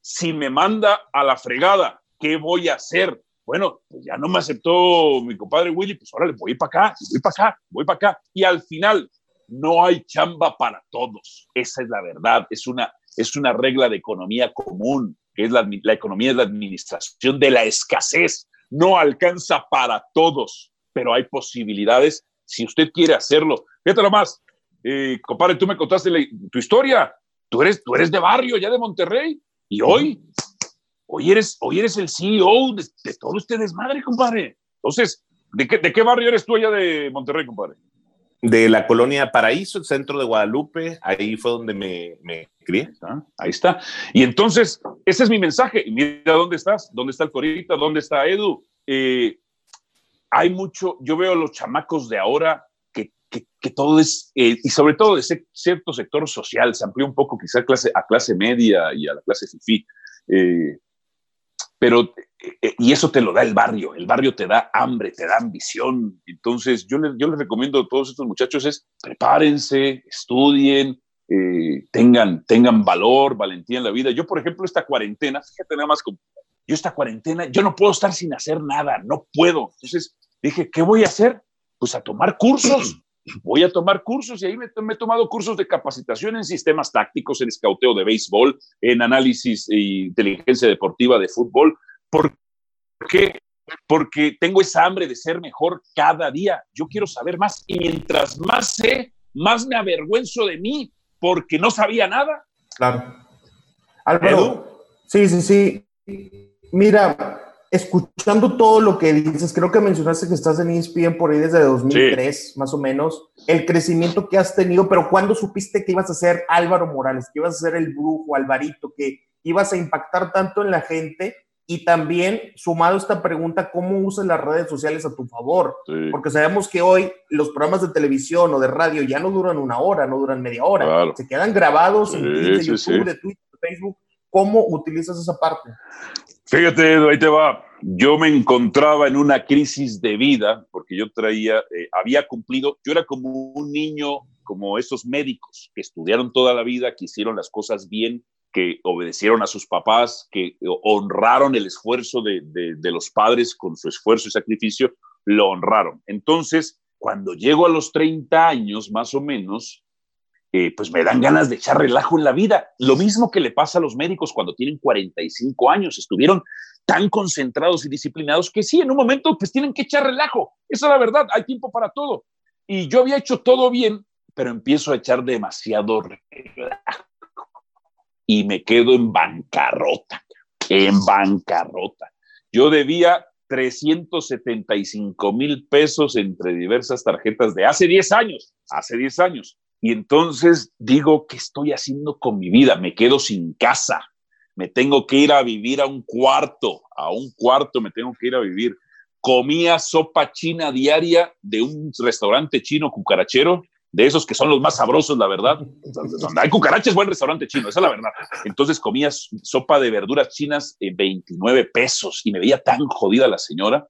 Si me manda a la fregada, ¿qué voy a hacer? Bueno, pues ya no me aceptó mi compadre Willy, pues ahora le voy para acá, voy para acá, voy para acá. Y al final, no hay chamba para todos. Esa es la verdad. Es una, es una regla de economía común, que es la, la economía es la administración de la escasez. No alcanza para todos, pero hay posibilidades si usted quiere hacerlo. Fíjate nomás, eh, compadre, tú me contaste tu historia. Tú eres, tú eres de barrio, ya de Monterrey, y hoy, hoy eres, hoy eres el CEO de, todo este desmadre, compadre. Entonces, ¿de qué, ¿de qué barrio eres tú allá de Monterrey, compadre? De la colonia Paraíso, el centro de Guadalupe, ahí fue donde me, me crié. ahí está. Y entonces, ese es mi mensaje. Mira dónde estás, dónde está el Corita, dónde está Edu. Eh, hay mucho, yo veo a los chamacos de ahora que, que, todo es, eh, y sobre todo de cierto sector social, se amplió un poco quizá a clase, a clase media y a la clase FIFI, eh, pero, eh, y eso te lo da el barrio, el barrio te da hambre, te da ambición, entonces yo, les, yo les recomiendo a todos estos muchachos es prepárense, estudien, tengan, tengan valor, valentía en la vida. Yo, por ejemplo, esta cuarentena, fíjate nada más, yo esta cuarentena, yo no puedo estar sin hacer nada, no puedo. Entonces dije, ¿qué voy a hacer? Pues a tomar cursos. Voy a tomar cursos y ahí me, he tomado cursos de capacitación en sistemas tácticos, en escauteo de béisbol, en análisis e inteligencia deportiva de fútbol. ¿Por qué? Porque tengo esa hambre de ser mejor cada día. Yo quiero saber más y mientras más sé, más me avergüenzo de mí porque no sabía nada. Claro. Álvaro, sí, sí, sí. Mira, escuchando todo lo que dices, creo que mencionaste que estás en ESPN por ahí desde 2003, más o menos, el crecimiento que has tenido, pero ¿cuándo supiste que ibas a ser Álvaro Morales, que ibas a ser el brujo, Alvarito, que ibas a impactar tanto en la gente? Y también, sumado a esta pregunta, ¿cómo usas las redes sociales a tu favor? Porque sabemos que hoy los programas de televisión o de radio ya no duran una hora, no duran media hora. Se quedan grabados en YouTube, de Twitter, de Facebook. ¿Cómo utilizas esa parte? Fíjate, ahí te va. Yo me encontraba en una crisis de vida porque yo traía, eh, había cumplido, yo era como un niño, como esos médicos que estudiaron toda la vida, que hicieron las cosas bien, que obedecieron a sus papás, que honraron el esfuerzo de, de los padres con su esfuerzo y sacrificio, lo honraron. Entonces, cuando llego a los 30 años, más o menos, eh, pues me dan ganas de echar relajo en la vida. Lo mismo que le pasa a los médicos cuando tienen 45 años, estuvieron tan concentrados y disciplinados que sí, en un momento pues tienen que echar relajo. Esa es la verdad, hay tiempo para todo. Y yo había hecho todo bien, pero empiezo a echar demasiado relajo y me quedo en bancarrota, en bancarrota. Yo debía 375 mil pesos entre diversas tarjetas de hace 10 años, hace 10 años. Y entonces digo, ¿qué estoy haciendo con mi vida? Me quedo sin casa, me tengo que ir a vivir a un cuarto, a un cuarto me tengo que ir a vivir. Comía sopa china diaria de un restaurante chino cucarachero, de esos que son los más sabrosos, la verdad. Hay cucarachas, buen restaurante chino, esa es la verdad. Entonces comía sopa de verduras chinas en 29 pesos y me veía tan jodida la señora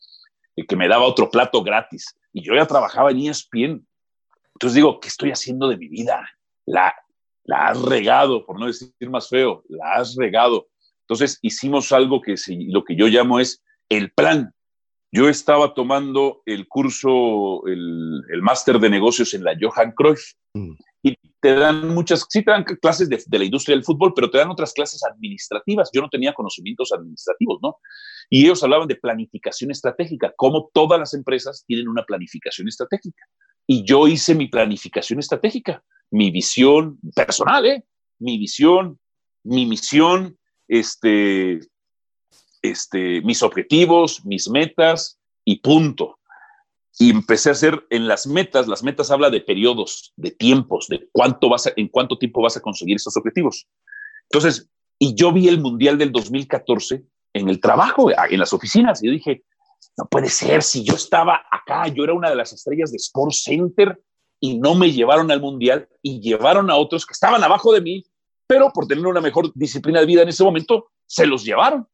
eh, que me daba otro plato gratis. Y yo ya trabajaba en ESPN entonces digo, ¿qué estoy haciendo de mi vida? La, la has regado, por no decir más feo, la has regado. Entonces hicimos algo que lo que yo llamo es el plan. Yo estaba tomando el curso, el, el máster de negocios en la Johan Cruyff. Mm. Y te dan muchas, sí te dan clases de, de, la industria del fútbol, pero te dan otras clases administrativas. Yo no tenía conocimientos administrativos, ¿no? Y ellos hablaban de planificación estratégica, cómo todas las empresas tienen una planificación estratégica. Y yo hice mi planificación estratégica, mi visión personal, ¿eh? Mi visión, mi misión, este, este, mis objetivos, mis metas y punto. Y empecé a hacer en las metas, las metas habla de periodos, de tiempos, de cuánto vas en cuánto tiempo vas a conseguir esos objetivos. Entonces, y yo vi el Mundial del 2014 en el trabajo, en las oficinas, y yo dije, no puede ser, si yo estaba acá, yo era una de las estrellas de Sport Center y no me llevaron al Mundial y llevaron a otros que estaban abajo de mí, pero por tener una mejor disciplina de vida en ese momento, se los llevaron.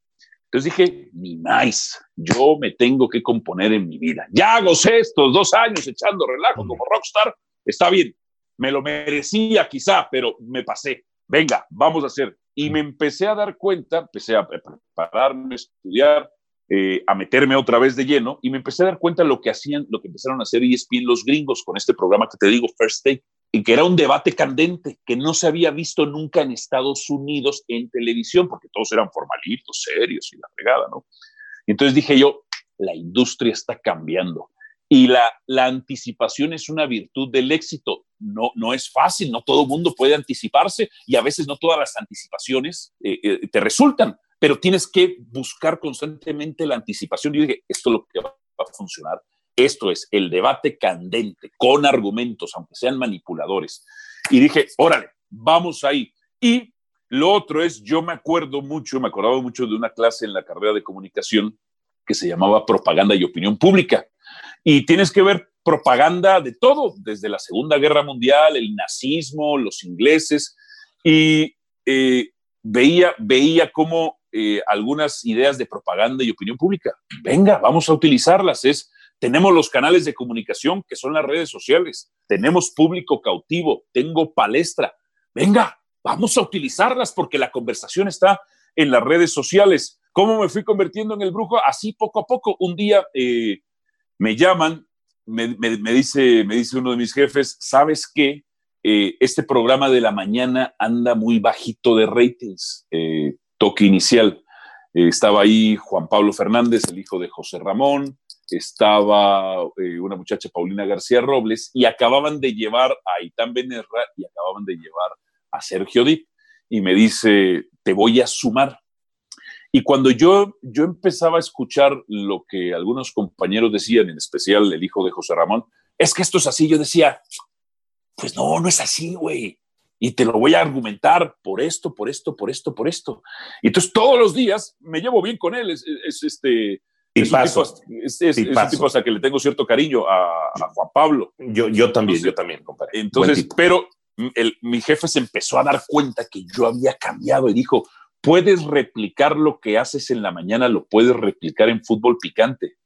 Entonces dije, ni más, yo me tengo que componer en mi vida. Ya gocé estos dos años echando relajo como rockstar, está bien, me lo merecía quizá, pero me pasé. Venga, vamos a hacer. Y me empecé a dar cuenta, empecé a prepararme, a estudiar, eh, a meterme otra vez de lleno y me empecé a dar cuenta de lo que hacían, lo que empezaron a hacer ESPN los gringos con este programa que te digo, First Take, y que era un debate candente que no se había visto nunca en Estados Unidos en televisión, porque todos eran formalitos, serios y la fregada, ¿no? Y entonces dije yo, la industria está cambiando. Y la, la anticipación es una virtud del éxito. No, no es fácil, no todo el mundo puede anticiparse y a veces no todas las anticipaciones eh, eh, te resultan pero tienes que buscar constantemente la anticipación. Y dije, esto es lo que va a funcionar. Esto es el debate candente, con argumentos, aunque sean manipuladores. Y dije, órale, vamos ahí. Y lo otro es, yo me acuerdo mucho, me acordaba mucho de una clase en la carrera de comunicación que se llamaba Propaganda y Opinión Pública. Y tienes que ver propaganda de todo, desde la Segunda Guerra Mundial, el nazismo, los ingleses, y eh, veía, veía cómo eh, algunas ideas de propaganda y opinión pública. Venga, vamos a utilizarlas. Es, tenemos los canales de comunicación que son las redes sociales, tenemos público cautivo, tengo palestra. Venga, vamos a utilizarlas porque la conversación está en las redes sociales. ¿Cómo me fui convirtiendo en el brujo? Así poco a poco. Un día eh, me llaman, me, dice, me dice uno de mis jefes, ¿sabes qué? Eh, este programa de la mañana anda muy bajito de ratings toque inicial. Eh, estaba ahí Juan Pablo Fernández, el hijo de José Ramón, estaba eh, una muchacha Paulina García Robles y acababan de llevar a Itán Benerra y acababan de llevar a Sergio Dip y me dice, te voy a sumar. Y cuando yo, yo empezaba a escuchar lo que algunos compañeros decían, en especial el hijo de José Ramón, es que esto es así, yo decía, pues no, no es así, güey y te lo voy a argumentar por esto, por esto, por esto, por esto. Y entonces todos los días me llevo bien con él. Es, este. Es un, tipo, es, es, un tipo hasta que le tengo cierto cariño a, Juan Pablo. Yo, yo también, yo también, compadre. Entonces, pero el, mi jefe se empezó a dar cuenta que yo había cambiado y dijo, puedes replicar lo que haces en la mañana, lo puedes replicar en fútbol picante.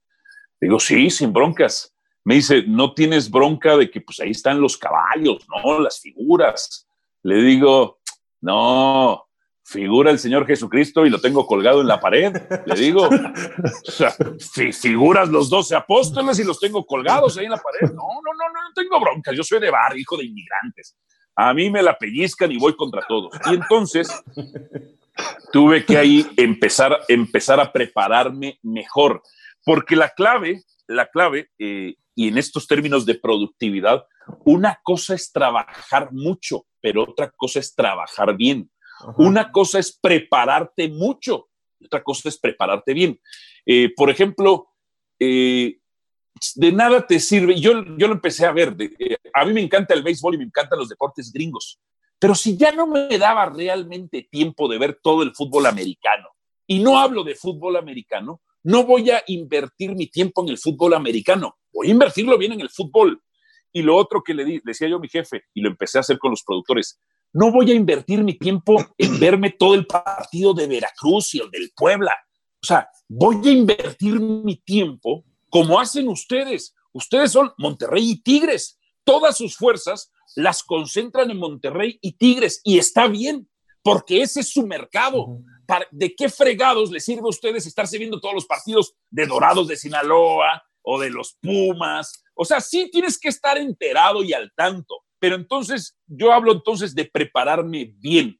Digo, sí, sin broncas. Me dice, no tienes bronca de que pues ahí están los caballos, ¿no? Las figuras le digo, no, figura el Señor Jesucristo y lo tengo colgado en la pared. Le digo, o sea, figuras los doce apóstoles y los tengo colgados ahí en la pared. No, no, no, no, tengo broncas. Yo soy de bar, hijo de inmigrantes. A mí me la pellizcan y voy contra todos. Y entonces tuve que ahí empezar, empezar a prepararme mejor, porque la clave, la clave, eh, y en estos términos de productividad, una cosa es trabajar mucho, pero otra cosa es trabajar bien. Una cosa es prepararte mucho, otra cosa es prepararte bien. Eh, por ejemplo, eh, de nada te sirve, yo, yo lo empecé a ver, eh, a mí me encanta el béisbol y me encantan los deportes gringos, pero si ya no me daba realmente tiempo de ver todo el fútbol americano, y no hablo de fútbol americano, no voy a invertir mi tiempo en el fútbol americano, voy a invertirlo bien en el fútbol y lo otro que le, decía yo a mi jefe, y lo empecé a hacer con los productores, no voy a invertir mi tiempo en verme todo el partido de Veracruz y el del Puebla. O sea, voy a invertir mi tiempo como hacen ustedes. Ustedes son Monterrey y Tigres. Todas sus fuerzas las concentran en Monterrey y Tigres y está bien, porque ese es su mercado. ¿de qué fregados les sirve a ustedes estarse viendo todos los partidos de Dorados de Sinaloa o de los Pumas? O sea, sí tienes que estar enterado y al tanto, pero entonces yo hablo entonces de prepararme bien.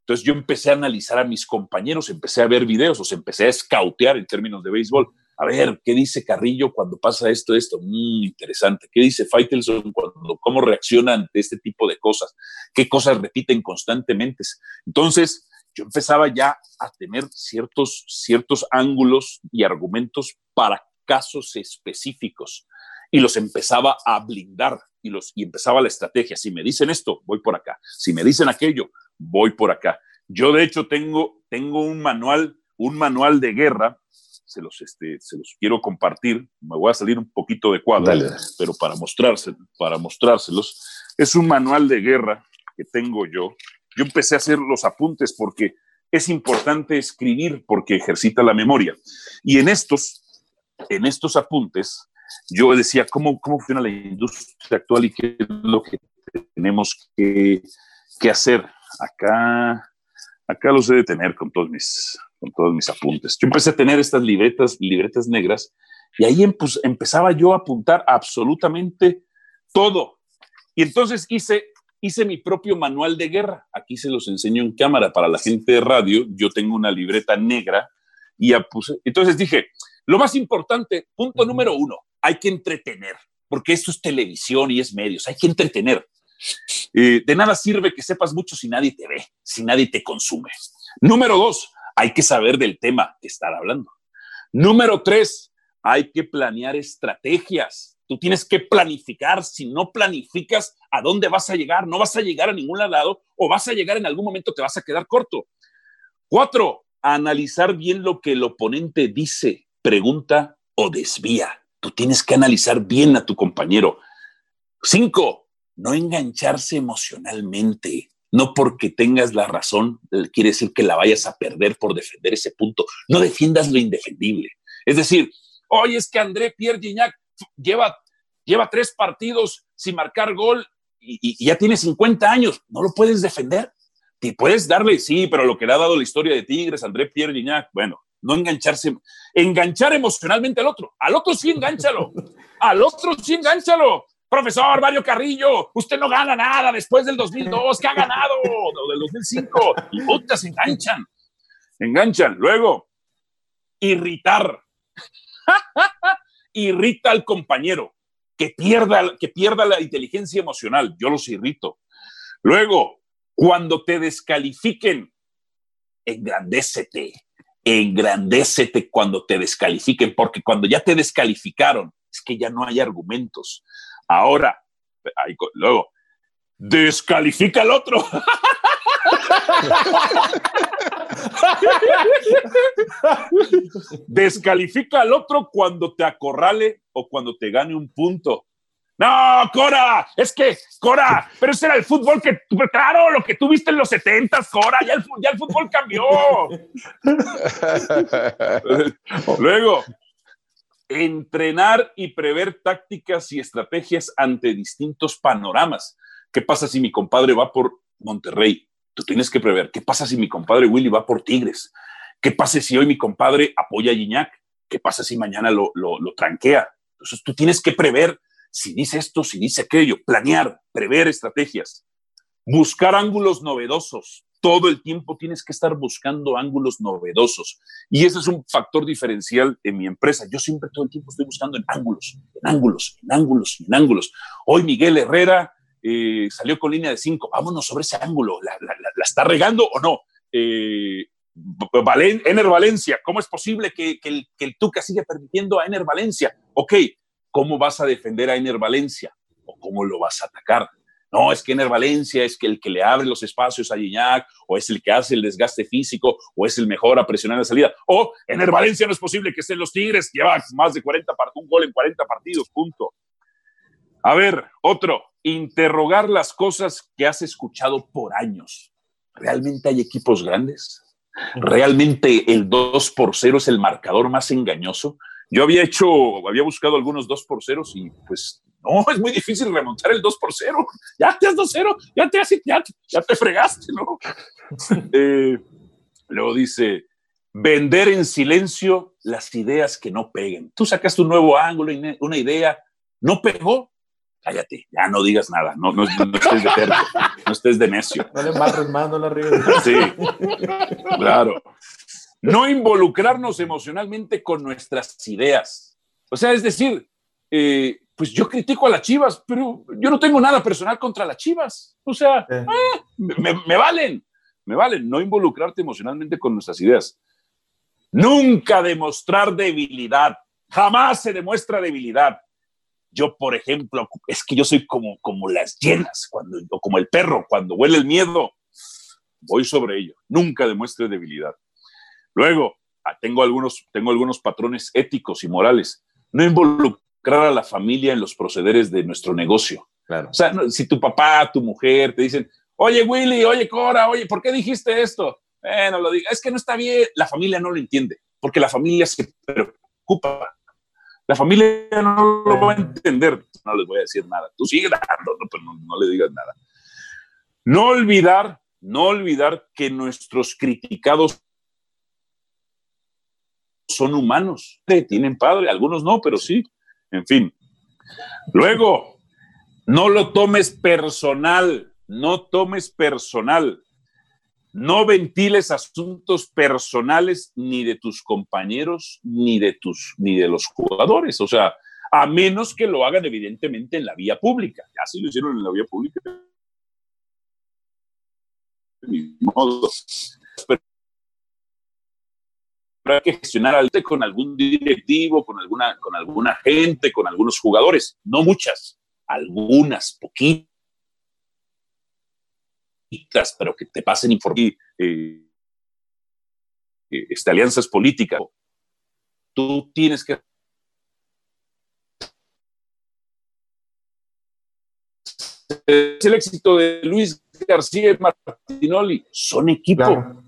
Entonces yo empecé a analizar a mis compañeros, empecé a ver videos, o empecé a escautear en términos de béisbol. A ver, ¿qué dice Carrillo cuando pasa esto, esto? Muy interesante. ¿Qué dice Faitelson cuando, cómo reacciona ante este tipo de cosas? ¿Qué cosas repiten constantemente? Entonces, yo empezaba ya a tener ciertos, ciertos ángulos y argumentos para casos específicos y los empezaba a blindar y, los, y empezaba la estrategia. Si me dicen esto, voy por acá. Si me dicen aquello, voy por acá. Yo de hecho tengo, tengo un manual, un manual de guerra, se los, este, se los quiero compartir. Me voy a salir un poquito de cuadro, pero para, mostrarse, para mostrárselos. Es un manual de guerra que tengo yo yo empecé a hacer los apuntes porque es importante escribir porque ejercita la memoria. Y en estos, en estos apuntes, yo decía, ¿cómo, cómo funciona la industria actual y qué es lo que tenemos que, hacer? Acá, acá los he de tener con todos, mis, con todos mis apuntes. Yo empecé a tener estas libretas, libretas negras y ahí empezaba yo a apuntar absolutamente todo. Y entonces hice hice mi propio manual de guerra. Aquí se los enseño en cámara para la gente de radio. Yo tengo una libreta negra y ya. Entonces dije, lo más importante, punto número uno, hay que entretener, porque esto es televisión y es medios, hay que entretener. Eh, de nada sirve que sepas mucho si nadie te ve, si nadie te consume. Número dos, hay que saber del tema que estar hablando. Número tres, hay que planear estrategias. Tú tienes que planificar. Si no planificas, ¿a dónde vas a llegar? No vas a llegar a ningún lado o vas a llegar en algún momento, te vas a quedar corto. Cuatro, analizar bien lo que el oponente dice, pregunta o desvía. Tú tienes que analizar bien a tu compañero. Cinco, no engancharse emocionalmente. No porque tengas la razón quiere decir que la vayas a perder por defender ese punto. No defiendas lo indefendible. Es decir, hoy es que André Pierre Gignac lleva, lleva tres partidos sin marcar gol y, ya tiene 50 años, no lo puedes defender. Te puedes darle, sí, pero lo que le ha dado la historia de Tigres, André Pierre Gignac, bueno, no engancharse, enganchar emocionalmente al otro. Al otro sí engánchalo, al otro sí engánchalo. Profesor Mario Carrillo, usted no gana nada después del 2002, que ha ganado? O del 2005. Y putas enganchan, enganchan. Luego, irritar. irrita al compañero, que pierda, que pierda la inteligencia emocional. Yo los irrito. Luego, cuando te descalifiquen, engrandécete, engrandécete cuando te descalifiquen, porque cuando ya te descalificaron, es que ya no hay argumentos. Ahora, luego, descalifica al otro. Descalifica al otro cuando te acorrale o cuando te gane un punto. No, Cora, es que, Cora, pero ese era el fútbol que, claro, lo que tuviste en los 70, Cora, ya el, ya el fútbol cambió. Luego, entrenar y prever tácticas y estrategias ante distintos panoramas. ¿Qué pasa si mi compadre va por Monterrey? Tú tienes que prever qué pasa si mi compadre Willy va por Tigres, qué pasa si hoy mi compadre apoya a Gignac, qué pasa si mañana lo, lo, tranquea. Entonces tú tienes que prever si dice esto, si dice aquello, planear, prever estrategias, buscar ángulos novedosos. Todo el tiempo tienes que estar buscando ángulos novedosos. Y ese es un factor diferencial en mi empresa. Yo siempre todo el tiempo estoy buscando en ángulos, en ángulos, en ángulos, en ángulos. Hoy Miguel Herrera eh, salió con línea de cinco, vámonos sobre ese ángulo, ¿la, está regando o no? Eh, Ener Valencia, ¿cómo es posible que, el, que, Tuca siga permitiendo a Ener Valencia? Ok, ¿cómo vas a defender a Ener Valencia? ¿O cómo lo vas a atacar? No, es que Ener Valencia es que el que le abre los espacios a Gignac, o es el que hace el desgaste físico, o es el mejor a presionar la salida. O Ener Valencia no es posible que estén los Tigres, lleva más de 40 un gol en 40 partidos, punto. A ver, otro, interrogar las cosas que has escuchado por años. ¿Realmente hay equipos grandes? ¿Realmente el 2 por 0 es el marcador más engañoso? Yo había hecho, había buscado algunos 2 por 0 y pues no, es muy difícil remontar el 2 por 0. Ya te has 2-0, ya te, ya, ya te fregaste, ¿no? Eh, Luego dice, vender en silencio las ideas que no peguen. Tú sacaste un nuevo ángulo, una idea, no pegó, cállate, ya no digas nada, no, no, estés de terco, no estés de necio. No le embarres más, no la Sí, claro. No involucrarnos emocionalmente con nuestras ideas. O sea, es decir, eh, pues yo critico a las chivas, pero yo no tengo nada personal contra las chivas. O sea, eh, me, valen, me valen. No involucrarte emocionalmente con nuestras ideas. Nunca demostrar debilidad. Jamás se demuestra debilidad. Yo, por ejemplo, es que yo soy como, como las llenas, cuando, o como el perro, cuando huele el miedo, voy sobre ello. Nunca demuestre debilidad. Luego, ah, tengo algunos, tengo algunos patrones éticos y morales. No involucrar a la familia en los procederes de nuestro negocio. Claro. O sea, si tu papá, tu mujer te dicen, oye Willy, oye Cora, oye, ¿por qué dijiste esto? Bueno, lo digo, es que no está bien. La familia no lo entiende, porque la familia se preocupa la familia no lo va a entender. No les voy a decir nada. Tú sigue dando, pero no, le digas nada. No olvidar, no olvidar que nuestros criticados son humanos. Tienen padre, algunos no, pero sí. En fin. Luego, no lo tomes personal. No tomes personal. No ventiles asuntos personales ni de tus compañeros ni de tus ni de los jugadores, o sea, a menos que lo hagan evidentemente en la vía pública. Ya si lo hicieron en la vía pública. Pero hay que gestionar al con algún directivo, con alguna, con alguna gente, con algunos jugadores, no muchas, algunas, poquitas pero que te pasen información, eh, eh, este, alianzas políticas. Tú tienes que es el éxito de Luis García y Martinoli. Son equipo.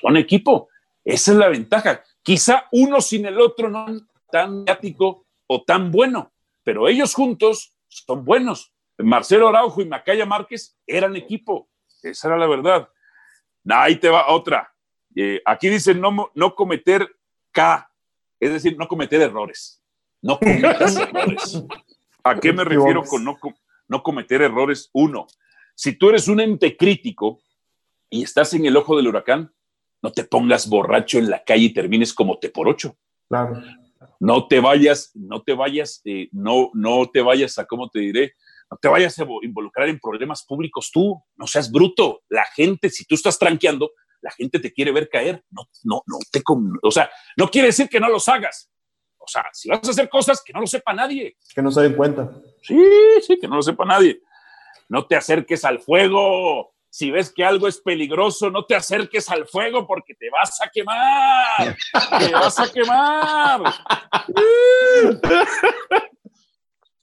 Son equipo. Esa es la ventaja. Quizá uno sin el otro no tan mediático o tan bueno, pero ellos juntos son buenos. Marcelo Araujo y Macaya Márquez eran equipo. Esa era la verdad. Ahí te va otra. Eh, aquí dice no, no cometer K, es decir, no cometer errores. No cometas errores. ¿A qué me refiero con no, no cometer errores? Uno, si tú eres un ente crítico y estás en el ojo del huracán, no te pongas borracho en la calle y termines como te por ocho. Claro. No te vayas, no te vayas, eh, no, no te vayas a, ¿cómo te diré? no te vayas a involucrar en problemas públicos tú, no seas bruto. La gente, si tú estás tranqueando, la gente te quiere ver caer. No, no, no te, o sea, no quiere decir que no los hagas. O sea, si vas a hacer cosas que no lo sepa nadie. Que no se den cuenta. Sí, sí, que no lo sepa nadie. No te acerques al fuego. Si ves que algo es peligroso, no te acerques al fuego porque te vas a quemar. te vas a quemar.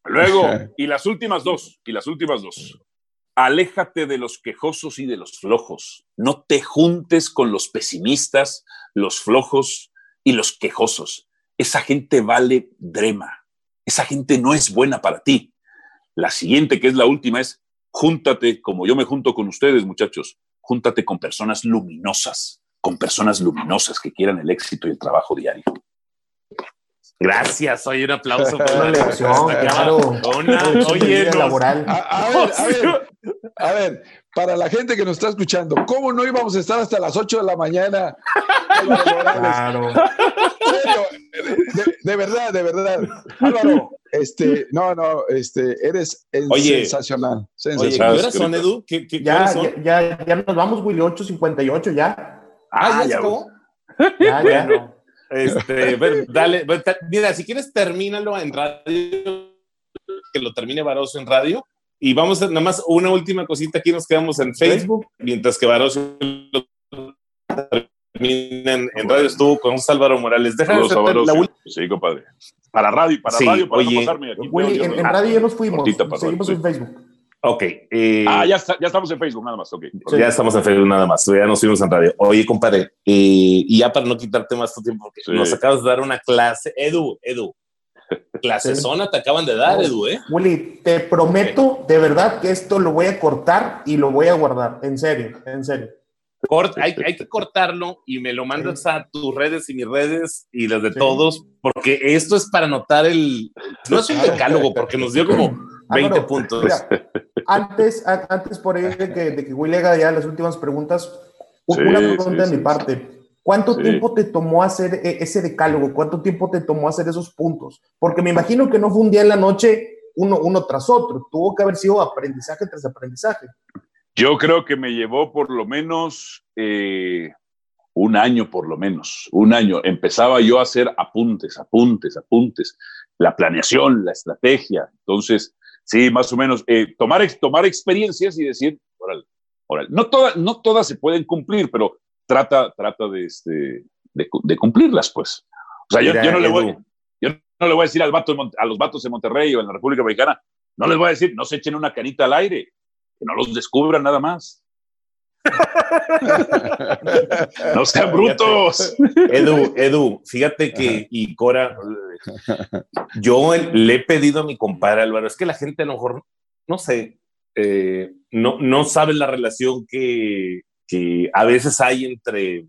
Luego, y las últimas dos, y las últimas dos. Aléjate de los quejosos y de los flojos. No te juntes con los pesimistas, los flojos y los quejosos. Esa gente vale drema. Esa gente no es buena para ti. La siguiente, que es la última, es júntate, como yo me junto con ustedes, muchachos, júntate con personas luminosas, con personas luminosas que quieran el éxito y el trabajo diario. Gracias, oye, un aplauso por la lección, claro. oye, laboral. A, ver, a, ver, a ver, para la gente que nos está escuchando, ¿cómo no íbamos a estar hasta las 8 de la mañana? Claro. De, verdad, de verdad. Álvaro, este, no, no, este, eres sensacional. sensacional. Oye, ¿qué horas son, Edu? ¿Qué, qué, ya, son? Ya, ya, ya, nos vamos, Willy, 8.58 ya. Ah, ya, ya, ya, ya. No. Este, dale, mira, si quieres, termínalo en radio, que lo termine Baroso en radio. Y vamos a nada más una última cosita. Aquí nos quedamos en Facebook, mientras que Baroso lo termina en, radio. Estuvo con Álvaro Morales. Déjame la última. Sí, compadre. Para radio, para radio, para no pasarme aquí. en, radio ya nos fuimos. Seguimos en Facebook. Ok. Eh, ah, ya, ya, estamos en Facebook nada más. Okay. Ya estamos en Facebook nada más. Ya nos fuimos en radio. Oye, compadre, eh, y ya para no quitarte más tu tiempo, porque nos acabas de dar una clase. Edu, Edu. Clase zona te acaban de dar, Edu, ¿eh? Willy, te prometo de verdad que esto lo voy a cortar y lo voy a guardar. En serio, en serio. hay, hay, que cortarlo y me lo mandas a tus redes y mis redes y las de todos, porque esto es para notar el. No es un decálogo, porque nos dio como 20 ah, puntos. antes, antes por ahí de que, de que Will haga ya las últimas preguntas, una pregunta de mi parte. ¿Cuánto tiempo te tomó hacer e, ese decálogo? ¿Cuánto tiempo te tomó hacer esos puntos? Porque me imagino que no fue un día en la noche uno, uno tras otro. Tuvo que haber sido aprendizaje tras aprendizaje. Yo creo que me llevó por lo menos eh, un año, por lo menos, un año. Empezaba yo a hacer apuntes, apuntes, apuntes, la planeación, la estrategia. Entonces, sí, más o menos, eh, tomar, tomar experiencias y decir, órale, órale. No, todas, no todas se pueden cumplir, pero trata, trata de, este, de, cumplirlas, pues. O sea, yo, no le voy, yo no le voy a decir al vato a los vatos de Monterrey o en la República Mexicana, no les voy a decir, no se echen una canita al aire que no los descubran nada más. no sean brutos. Edu, Edu, fíjate que, y Cora, yo le he pedido a mi compadre Álvaro, es que la gente a lo mejor, no sé, eh, no, no sabe la relación que, que, a veces hay entre,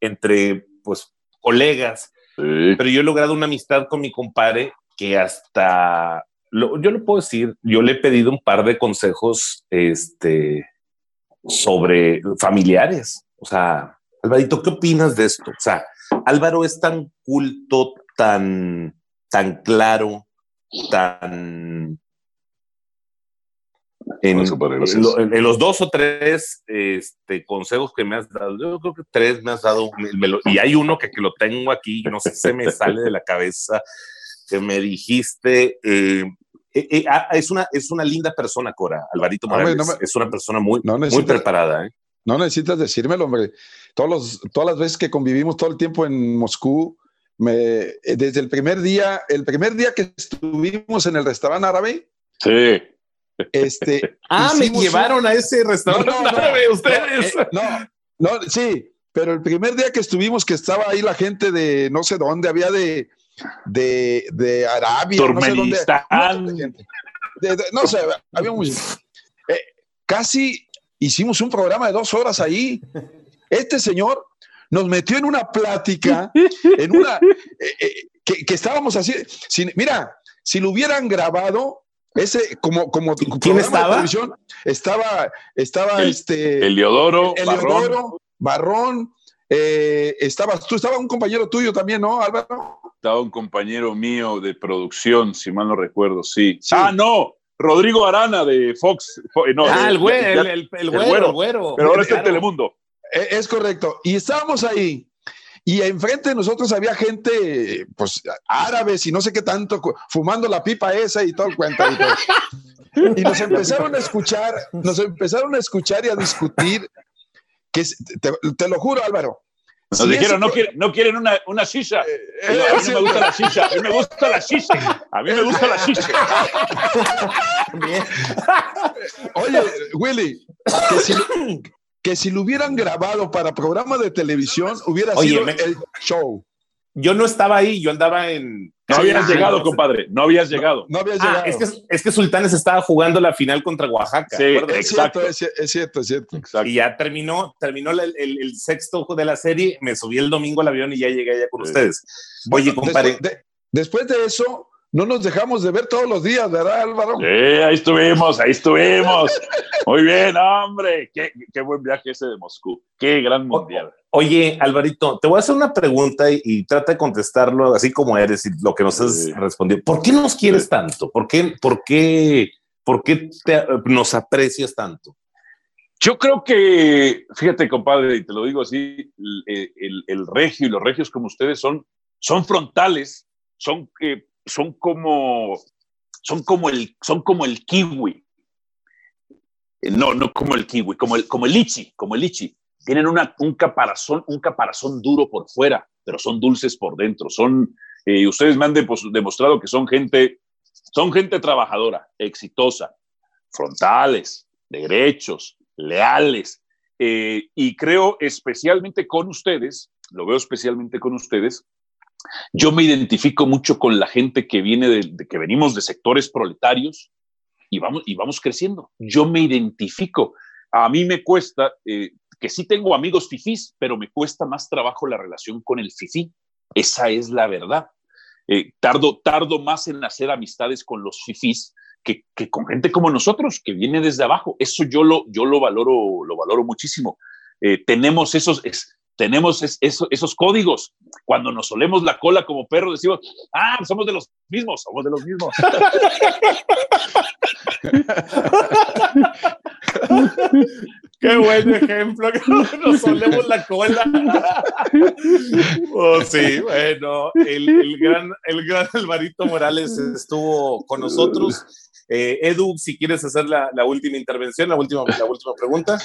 entre pues, colegas, pero yo he logrado una amistad con mi compadre que hasta yo le puedo decir, yo le he pedido un par de consejos este, sobre familiares. O sea, Alvarito, ¿qué opinas de esto? O sea, Álvaro es tan culto, tan, tan claro, tan... En, en, los dos o tres este, consejos que me has dado, yo creo que tres me has dado, y hay uno que, que lo tengo aquí, no sé, se me sale de la cabeza, que me dijiste, eh, eh, eh, ah, es, una, es una linda persona, Cora, Alvarito Morales. es una persona muy, muy preparada. No necesitas decírmelo, hombre. Todos todas las veces que convivimos todo el tiempo en Moscú, me, desde el primer día, el primer día que estuvimos en el restaurante árabe, sí. Este, ah, me llevaron a ese restaurante árabe ustedes. no, no, sí, pero el primer día que estuvimos, que estaba ahí la gente de no sé dónde, había de, de, de Arabia, no sé dónde. no sé, había eh, casi hicimos un programa de dos horas ahí. Este señor nos metió en una plática, en una eh, eh, que, estábamos así. mira, si lo hubieran grabado, ese como como ¿Quién estaba? estaba estaba este Eliodoro, Eliodoro Barrón, Barrón eh, estabas tú, estaba un compañero tuyo también, ¿no, Álvaro? Estaba un compañero mío de producción, si mal no recuerdo, sí. Ah, no, Rodrigo Arana de Fox. Eh, ah, el, güero, el, güero, Pero ahora está en Telemundo. Eh, es correcto. Y estábamos ahí. Y enfrente de nosotros había gente, pues, árabes y no sé qué tanto, fumando la pipa esa y todo el cuento. Y, y nos empezaron a escuchar, nos empezaron a escuchar y a discutir que te, lo juro, Álvaro. Nos dijeron, no, quieren, no quieren una, una shisha. Eh, eh, a mí no me gusta la shisha. A mí me gusta la shisha. A mí me gusta la shisha. Oye, Willy, que si, que si lo hubieran grabado para programa de televisión, hubiera sido el show. Yo no estaba ahí, yo andaba en, no habías llegado, compadre. No habías llegado. No, habías ah, llegado. Es que, Sultanes estaba jugando la final contra Oaxaca. Sí, exacto. es, cierto, es cierto. Y ya terminó, terminó el, sexto el, de la serie. Me subí el domingo al avión y ya llegué allá con ustedes. Oye, compadre. después de eso, no nos dejamos de ver todos los días, ¿verdad, Álvaro? Sí, ahí estuvimos, ahí estuvimos. Muy bien, hombre. Qué, qué buen viaje ese de Moscú. Qué gran mundial. Oye, Alvarito, te voy a hacer una pregunta y, trata de contestarlo así como eres y lo que nos has respondido. ¿Por qué nos quieres tanto? ¿Por qué, por qué, por qué nos aprecias tanto? Yo creo que, fíjate, compadre, y te lo digo así, el, el, regio y los regios como ustedes son, son frontales, son, que son, como, son, como el, son como el kiwi. No, no como el kiwi, como el, como el lichi, como el lichi tienen una, un, caparazón, un caparazón duro por fuera, pero son dulces por dentro. Son, eh, ustedes me han demostrado que son gente, son gente trabajadora, exitosa, frontales, derechos, leales. Eh, y creo especialmente con ustedes, lo veo especialmente con ustedes, yo me identifico mucho con la gente que viene de, que venimos de sectores proletarios y vamos, y vamos creciendo. Yo me identifico. A mí me cuesta, eh, que sí tengo amigos fifís, pero me cuesta más trabajo la relación con el fifí. Esa es la verdad. Eh, tardo, tardo más en hacer amistades con los fifís que, que, con gente como nosotros, que viene desde abajo. Eso yo lo, yo lo, valoro, lo valoro muchísimo. Eh, tenemos esos, tenemos esos códigos. Cuando nos solemos la cola como perro, decimos, ah, somos de los mismos, somos de los mismos. Qué buen ejemplo, nos solemos la cola. Oh, sí, bueno, el, gran, el gran Alvarito Morales estuvo con nosotros. Eh, Edu, si quieres hacer la, la, última intervención, la última, la última pregunta.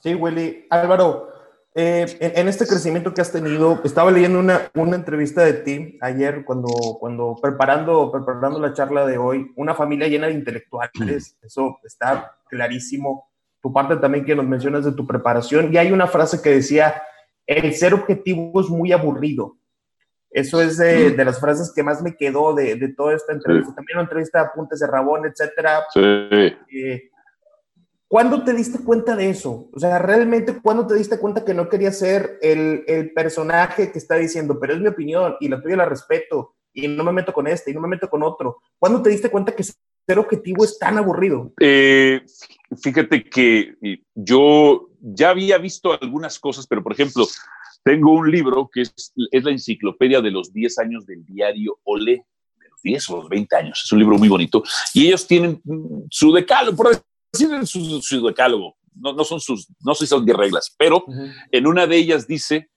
Sí, Willy. Álvaro, eh, en, este crecimiento que has tenido, estaba leyendo una, una entrevista de ti ayer cuando, cuando preparando, preparando la charla de hoy, una familia llena de intelectuales, eso está clarísimo. Tu parte también que nos mencionas de tu preparación, y hay una frase que decía, el ser objetivo es muy aburrido. Eso es de, de las frases que más me quedó de, de toda esta entrevista. También una entrevista de Apuntes de Rabón, etcétera. Sí. Eh, ¿Cuándo te diste cuenta de eso? O sea, realmente, ¿cuándo te diste cuenta que no querías ser el, el, personaje que está diciendo, pero es mi opinión y la tuya la respeto y no me meto con este y no me meto con otro? ¿Cuándo te diste cuenta que ser objetivo es tan aburrido? Eh, fíjate que yo ya había visto algunas cosas, pero por ejemplo, tengo un libro que es, es la enciclopedia de los 10 años del diario Olé, de los 10 o los 20 años. Es un libro muy bonito. Y ellos tienen su decalo, por en su, su decálogo, no, no, son sus, no sé si son 10 reglas, pero en una de ellas dice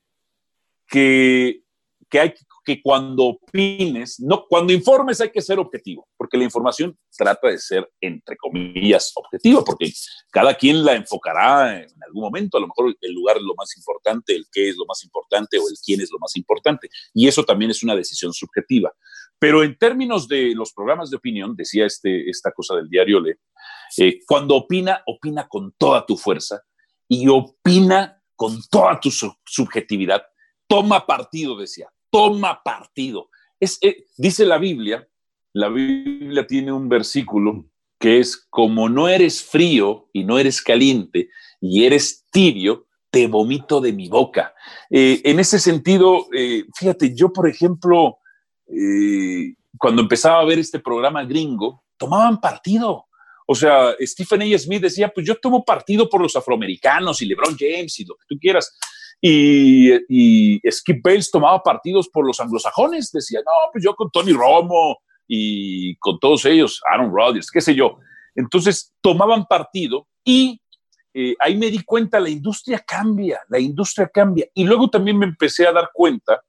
que, que hay que cuando opines, no, cuando informes hay que ser objetivo, porque la información trata de ser, entre comillas, objetiva, porque cada quien la enfocará en algún momento, a lo mejor el lugar es lo más importante, el qué es lo más importante o el quién es lo más importante, y eso también es una decisión subjetiva. Pero en términos de los programas de opinión, decía este, esta cosa del diario Le, eh, cuando opina, opina con toda tu fuerza y opina con toda tu subjetividad. Toma partido, decía, toma partido. Es, eh, dice la Biblia, la Biblia tiene un versículo que es como no eres frío y no eres caliente y eres tibio, te vomito de mi boca. Eh, en ese sentido, fíjate, yo por ejemplo, cuando empezaba a ver este programa gringo, tomaban partido. O sea, Stephen A. Smith decía, pues yo tomo partido por los afroamericanos y LeBron James y lo que tú quieras. Y, Skip Bates tomaba partidos por los anglosajones. Decía, no, pues yo con Tony Romo y con todos ellos, Aaron Rodgers, qué sé yo. Entonces tomaban partido y eh, ahí me di cuenta, la industria cambia, la industria cambia. Y luego también me empecé a dar cuenta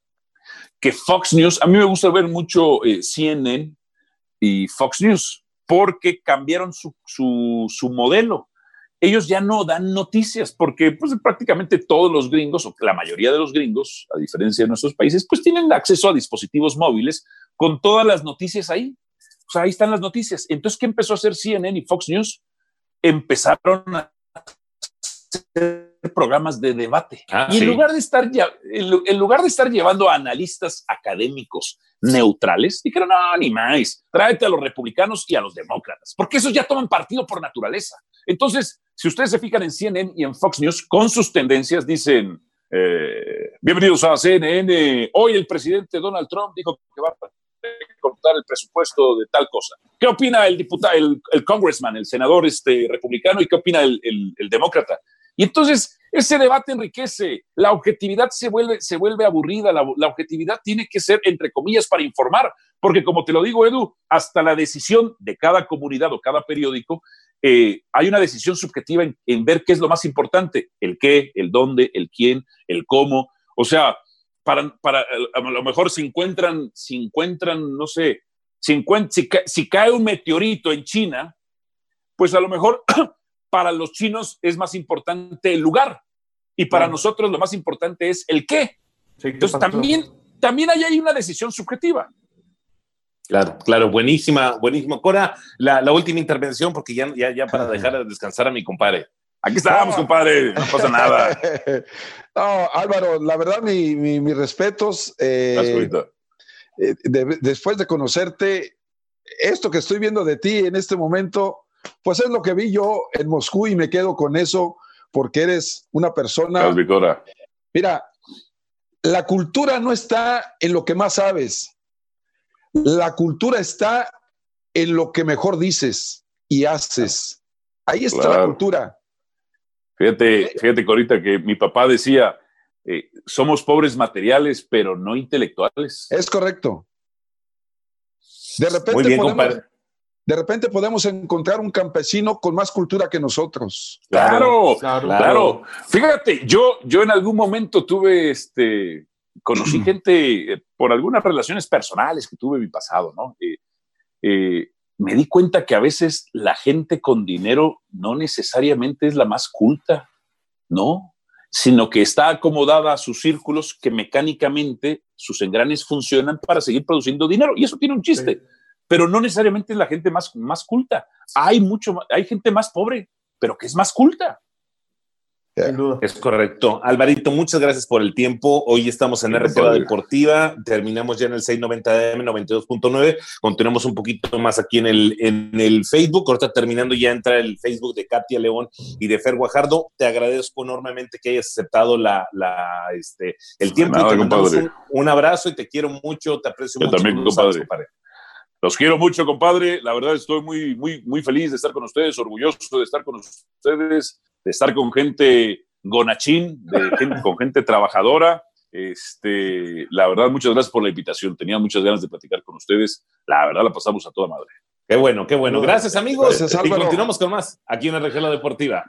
que Fox News, a mí me gusta ver mucho eh, CNN y Fox News, porque cambiaron su, modelo. Ellos ya no dan noticias porque pues, prácticamente todos los gringos, o la mayoría de los gringos, a diferencia de nuestros países, pues tienen acceso a dispositivos móviles con todas las noticias ahí. O sea, ahí están las noticias. Entonces, ¿qué empezó a hacer CNN y Fox News? Empezaron a hacer programas de debate. Ah, y en, lugar de estar en lugar de estar llevando a analistas académicos neutrales, dijeron, no, ni más, tráete a los republicanos y a los demócratas, porque esos ya toman partido por naturaleza. Entonces, si ustedes se fijan en CNN y en Fox News, con sus tendencias, dicen, eh, bienvenidos a CNN, hoy el presidente Donald Trump dijo que va a cortar el presupuesto de tal cosa. ¿Qué opina el diputado, el, el congressman, el senador este, republicano y qué opina el, el demócrata? Y entonces ese debate enriquece, la objetividad se vuelve, se vuelve aburrida, la, objetividad tiene que ser, entre comillas, para informar, porque como te lo digo, Edu, hasta la decisión de cada comunidad o cada periódico, eh, hay una decisión subjetiva en, ver qué es lo más importante, el qué, el dónde, el quién, el cómo. O sea, para, para a lo mejor se encuentran, se encuentran, no sé, si, si cae un meteorito en China, pues a lo mejor para los chinos es más importante el lugar y para nosotros lo más importante es el qué. Entonces también, también hay ahí una decisión subjetiva. Claro, claro, buenísima, buenísimo. Cora, la, la última intervención, porque ya, ya, ya para dejar de descansar a mi compadre. Aquí estábamos, compadre, no pasa nada. no, Álvaro, la verdad, mis mi, respetos. Eh, eh después de conocerte, esto que estoy viendo de ti en este momento, pues es lo que vi yo en Moscú y me quedo con eso, porque eres una persona. Mira, la cultura no está en lo que más sabes. La cultura está en lo que mejor dices y haces. Ahí está la cultura. Fíjate, fíjate, Corita, que mi papá decía, eh, somos pobres materiales, pero no intelectuales. Es correcto. De repente, podemos, de repente podemos encontrar un campesino con más cultura que nosotros. Claro, claro. Fíjate, yo, yo en algún momento tuve, este, conocí gente eh, por algunas relaciones personales que tuve en mi pasado, ¿no? Eh, eh, me di cuenta que a veces la gente con dinero no necesariamente es la más culta, ¿no? Sino que está acomodada a sus círculos que mecánicamente sus engranes funcionan para seguir produciendo dinero. Y eso tiene un chiste, pero no necesariamente es la gente más, más culta. Hay, mucho, hay gente más pobre, pero que es más culta. Es correcto. Alvarito, muchas gracias por el tiempo. Hoy estamos en RCA Deportiva, terminamos ya en el 690 m 92.9, continuamos un poquito más aquí en el, en el Facebook, ahorita terminando ya entra el Facebook de Katia León y de Fer Guajardo. Te agradezco enormemente que hayas aceptado la, la este, el tiempo. un, abrazo y te quiero mucho, te aprecio mucho. También, compadre. Los quiero mucho, compadre. La verdad estoy muy, muy, muy feliz de estar con ustedes, orgulloso de estar con ustedes de estar con gente gonachín, de con gente trabajadora. Este, la verdad, muchas gracias por la invitación. Tenía muchas ganas de platicar con ustedes. La verdad, la pasamos a toda madre. Qué bueno, qué bueno. Gracias, amigos. y continuamos con más aquí en la Región Deportiva.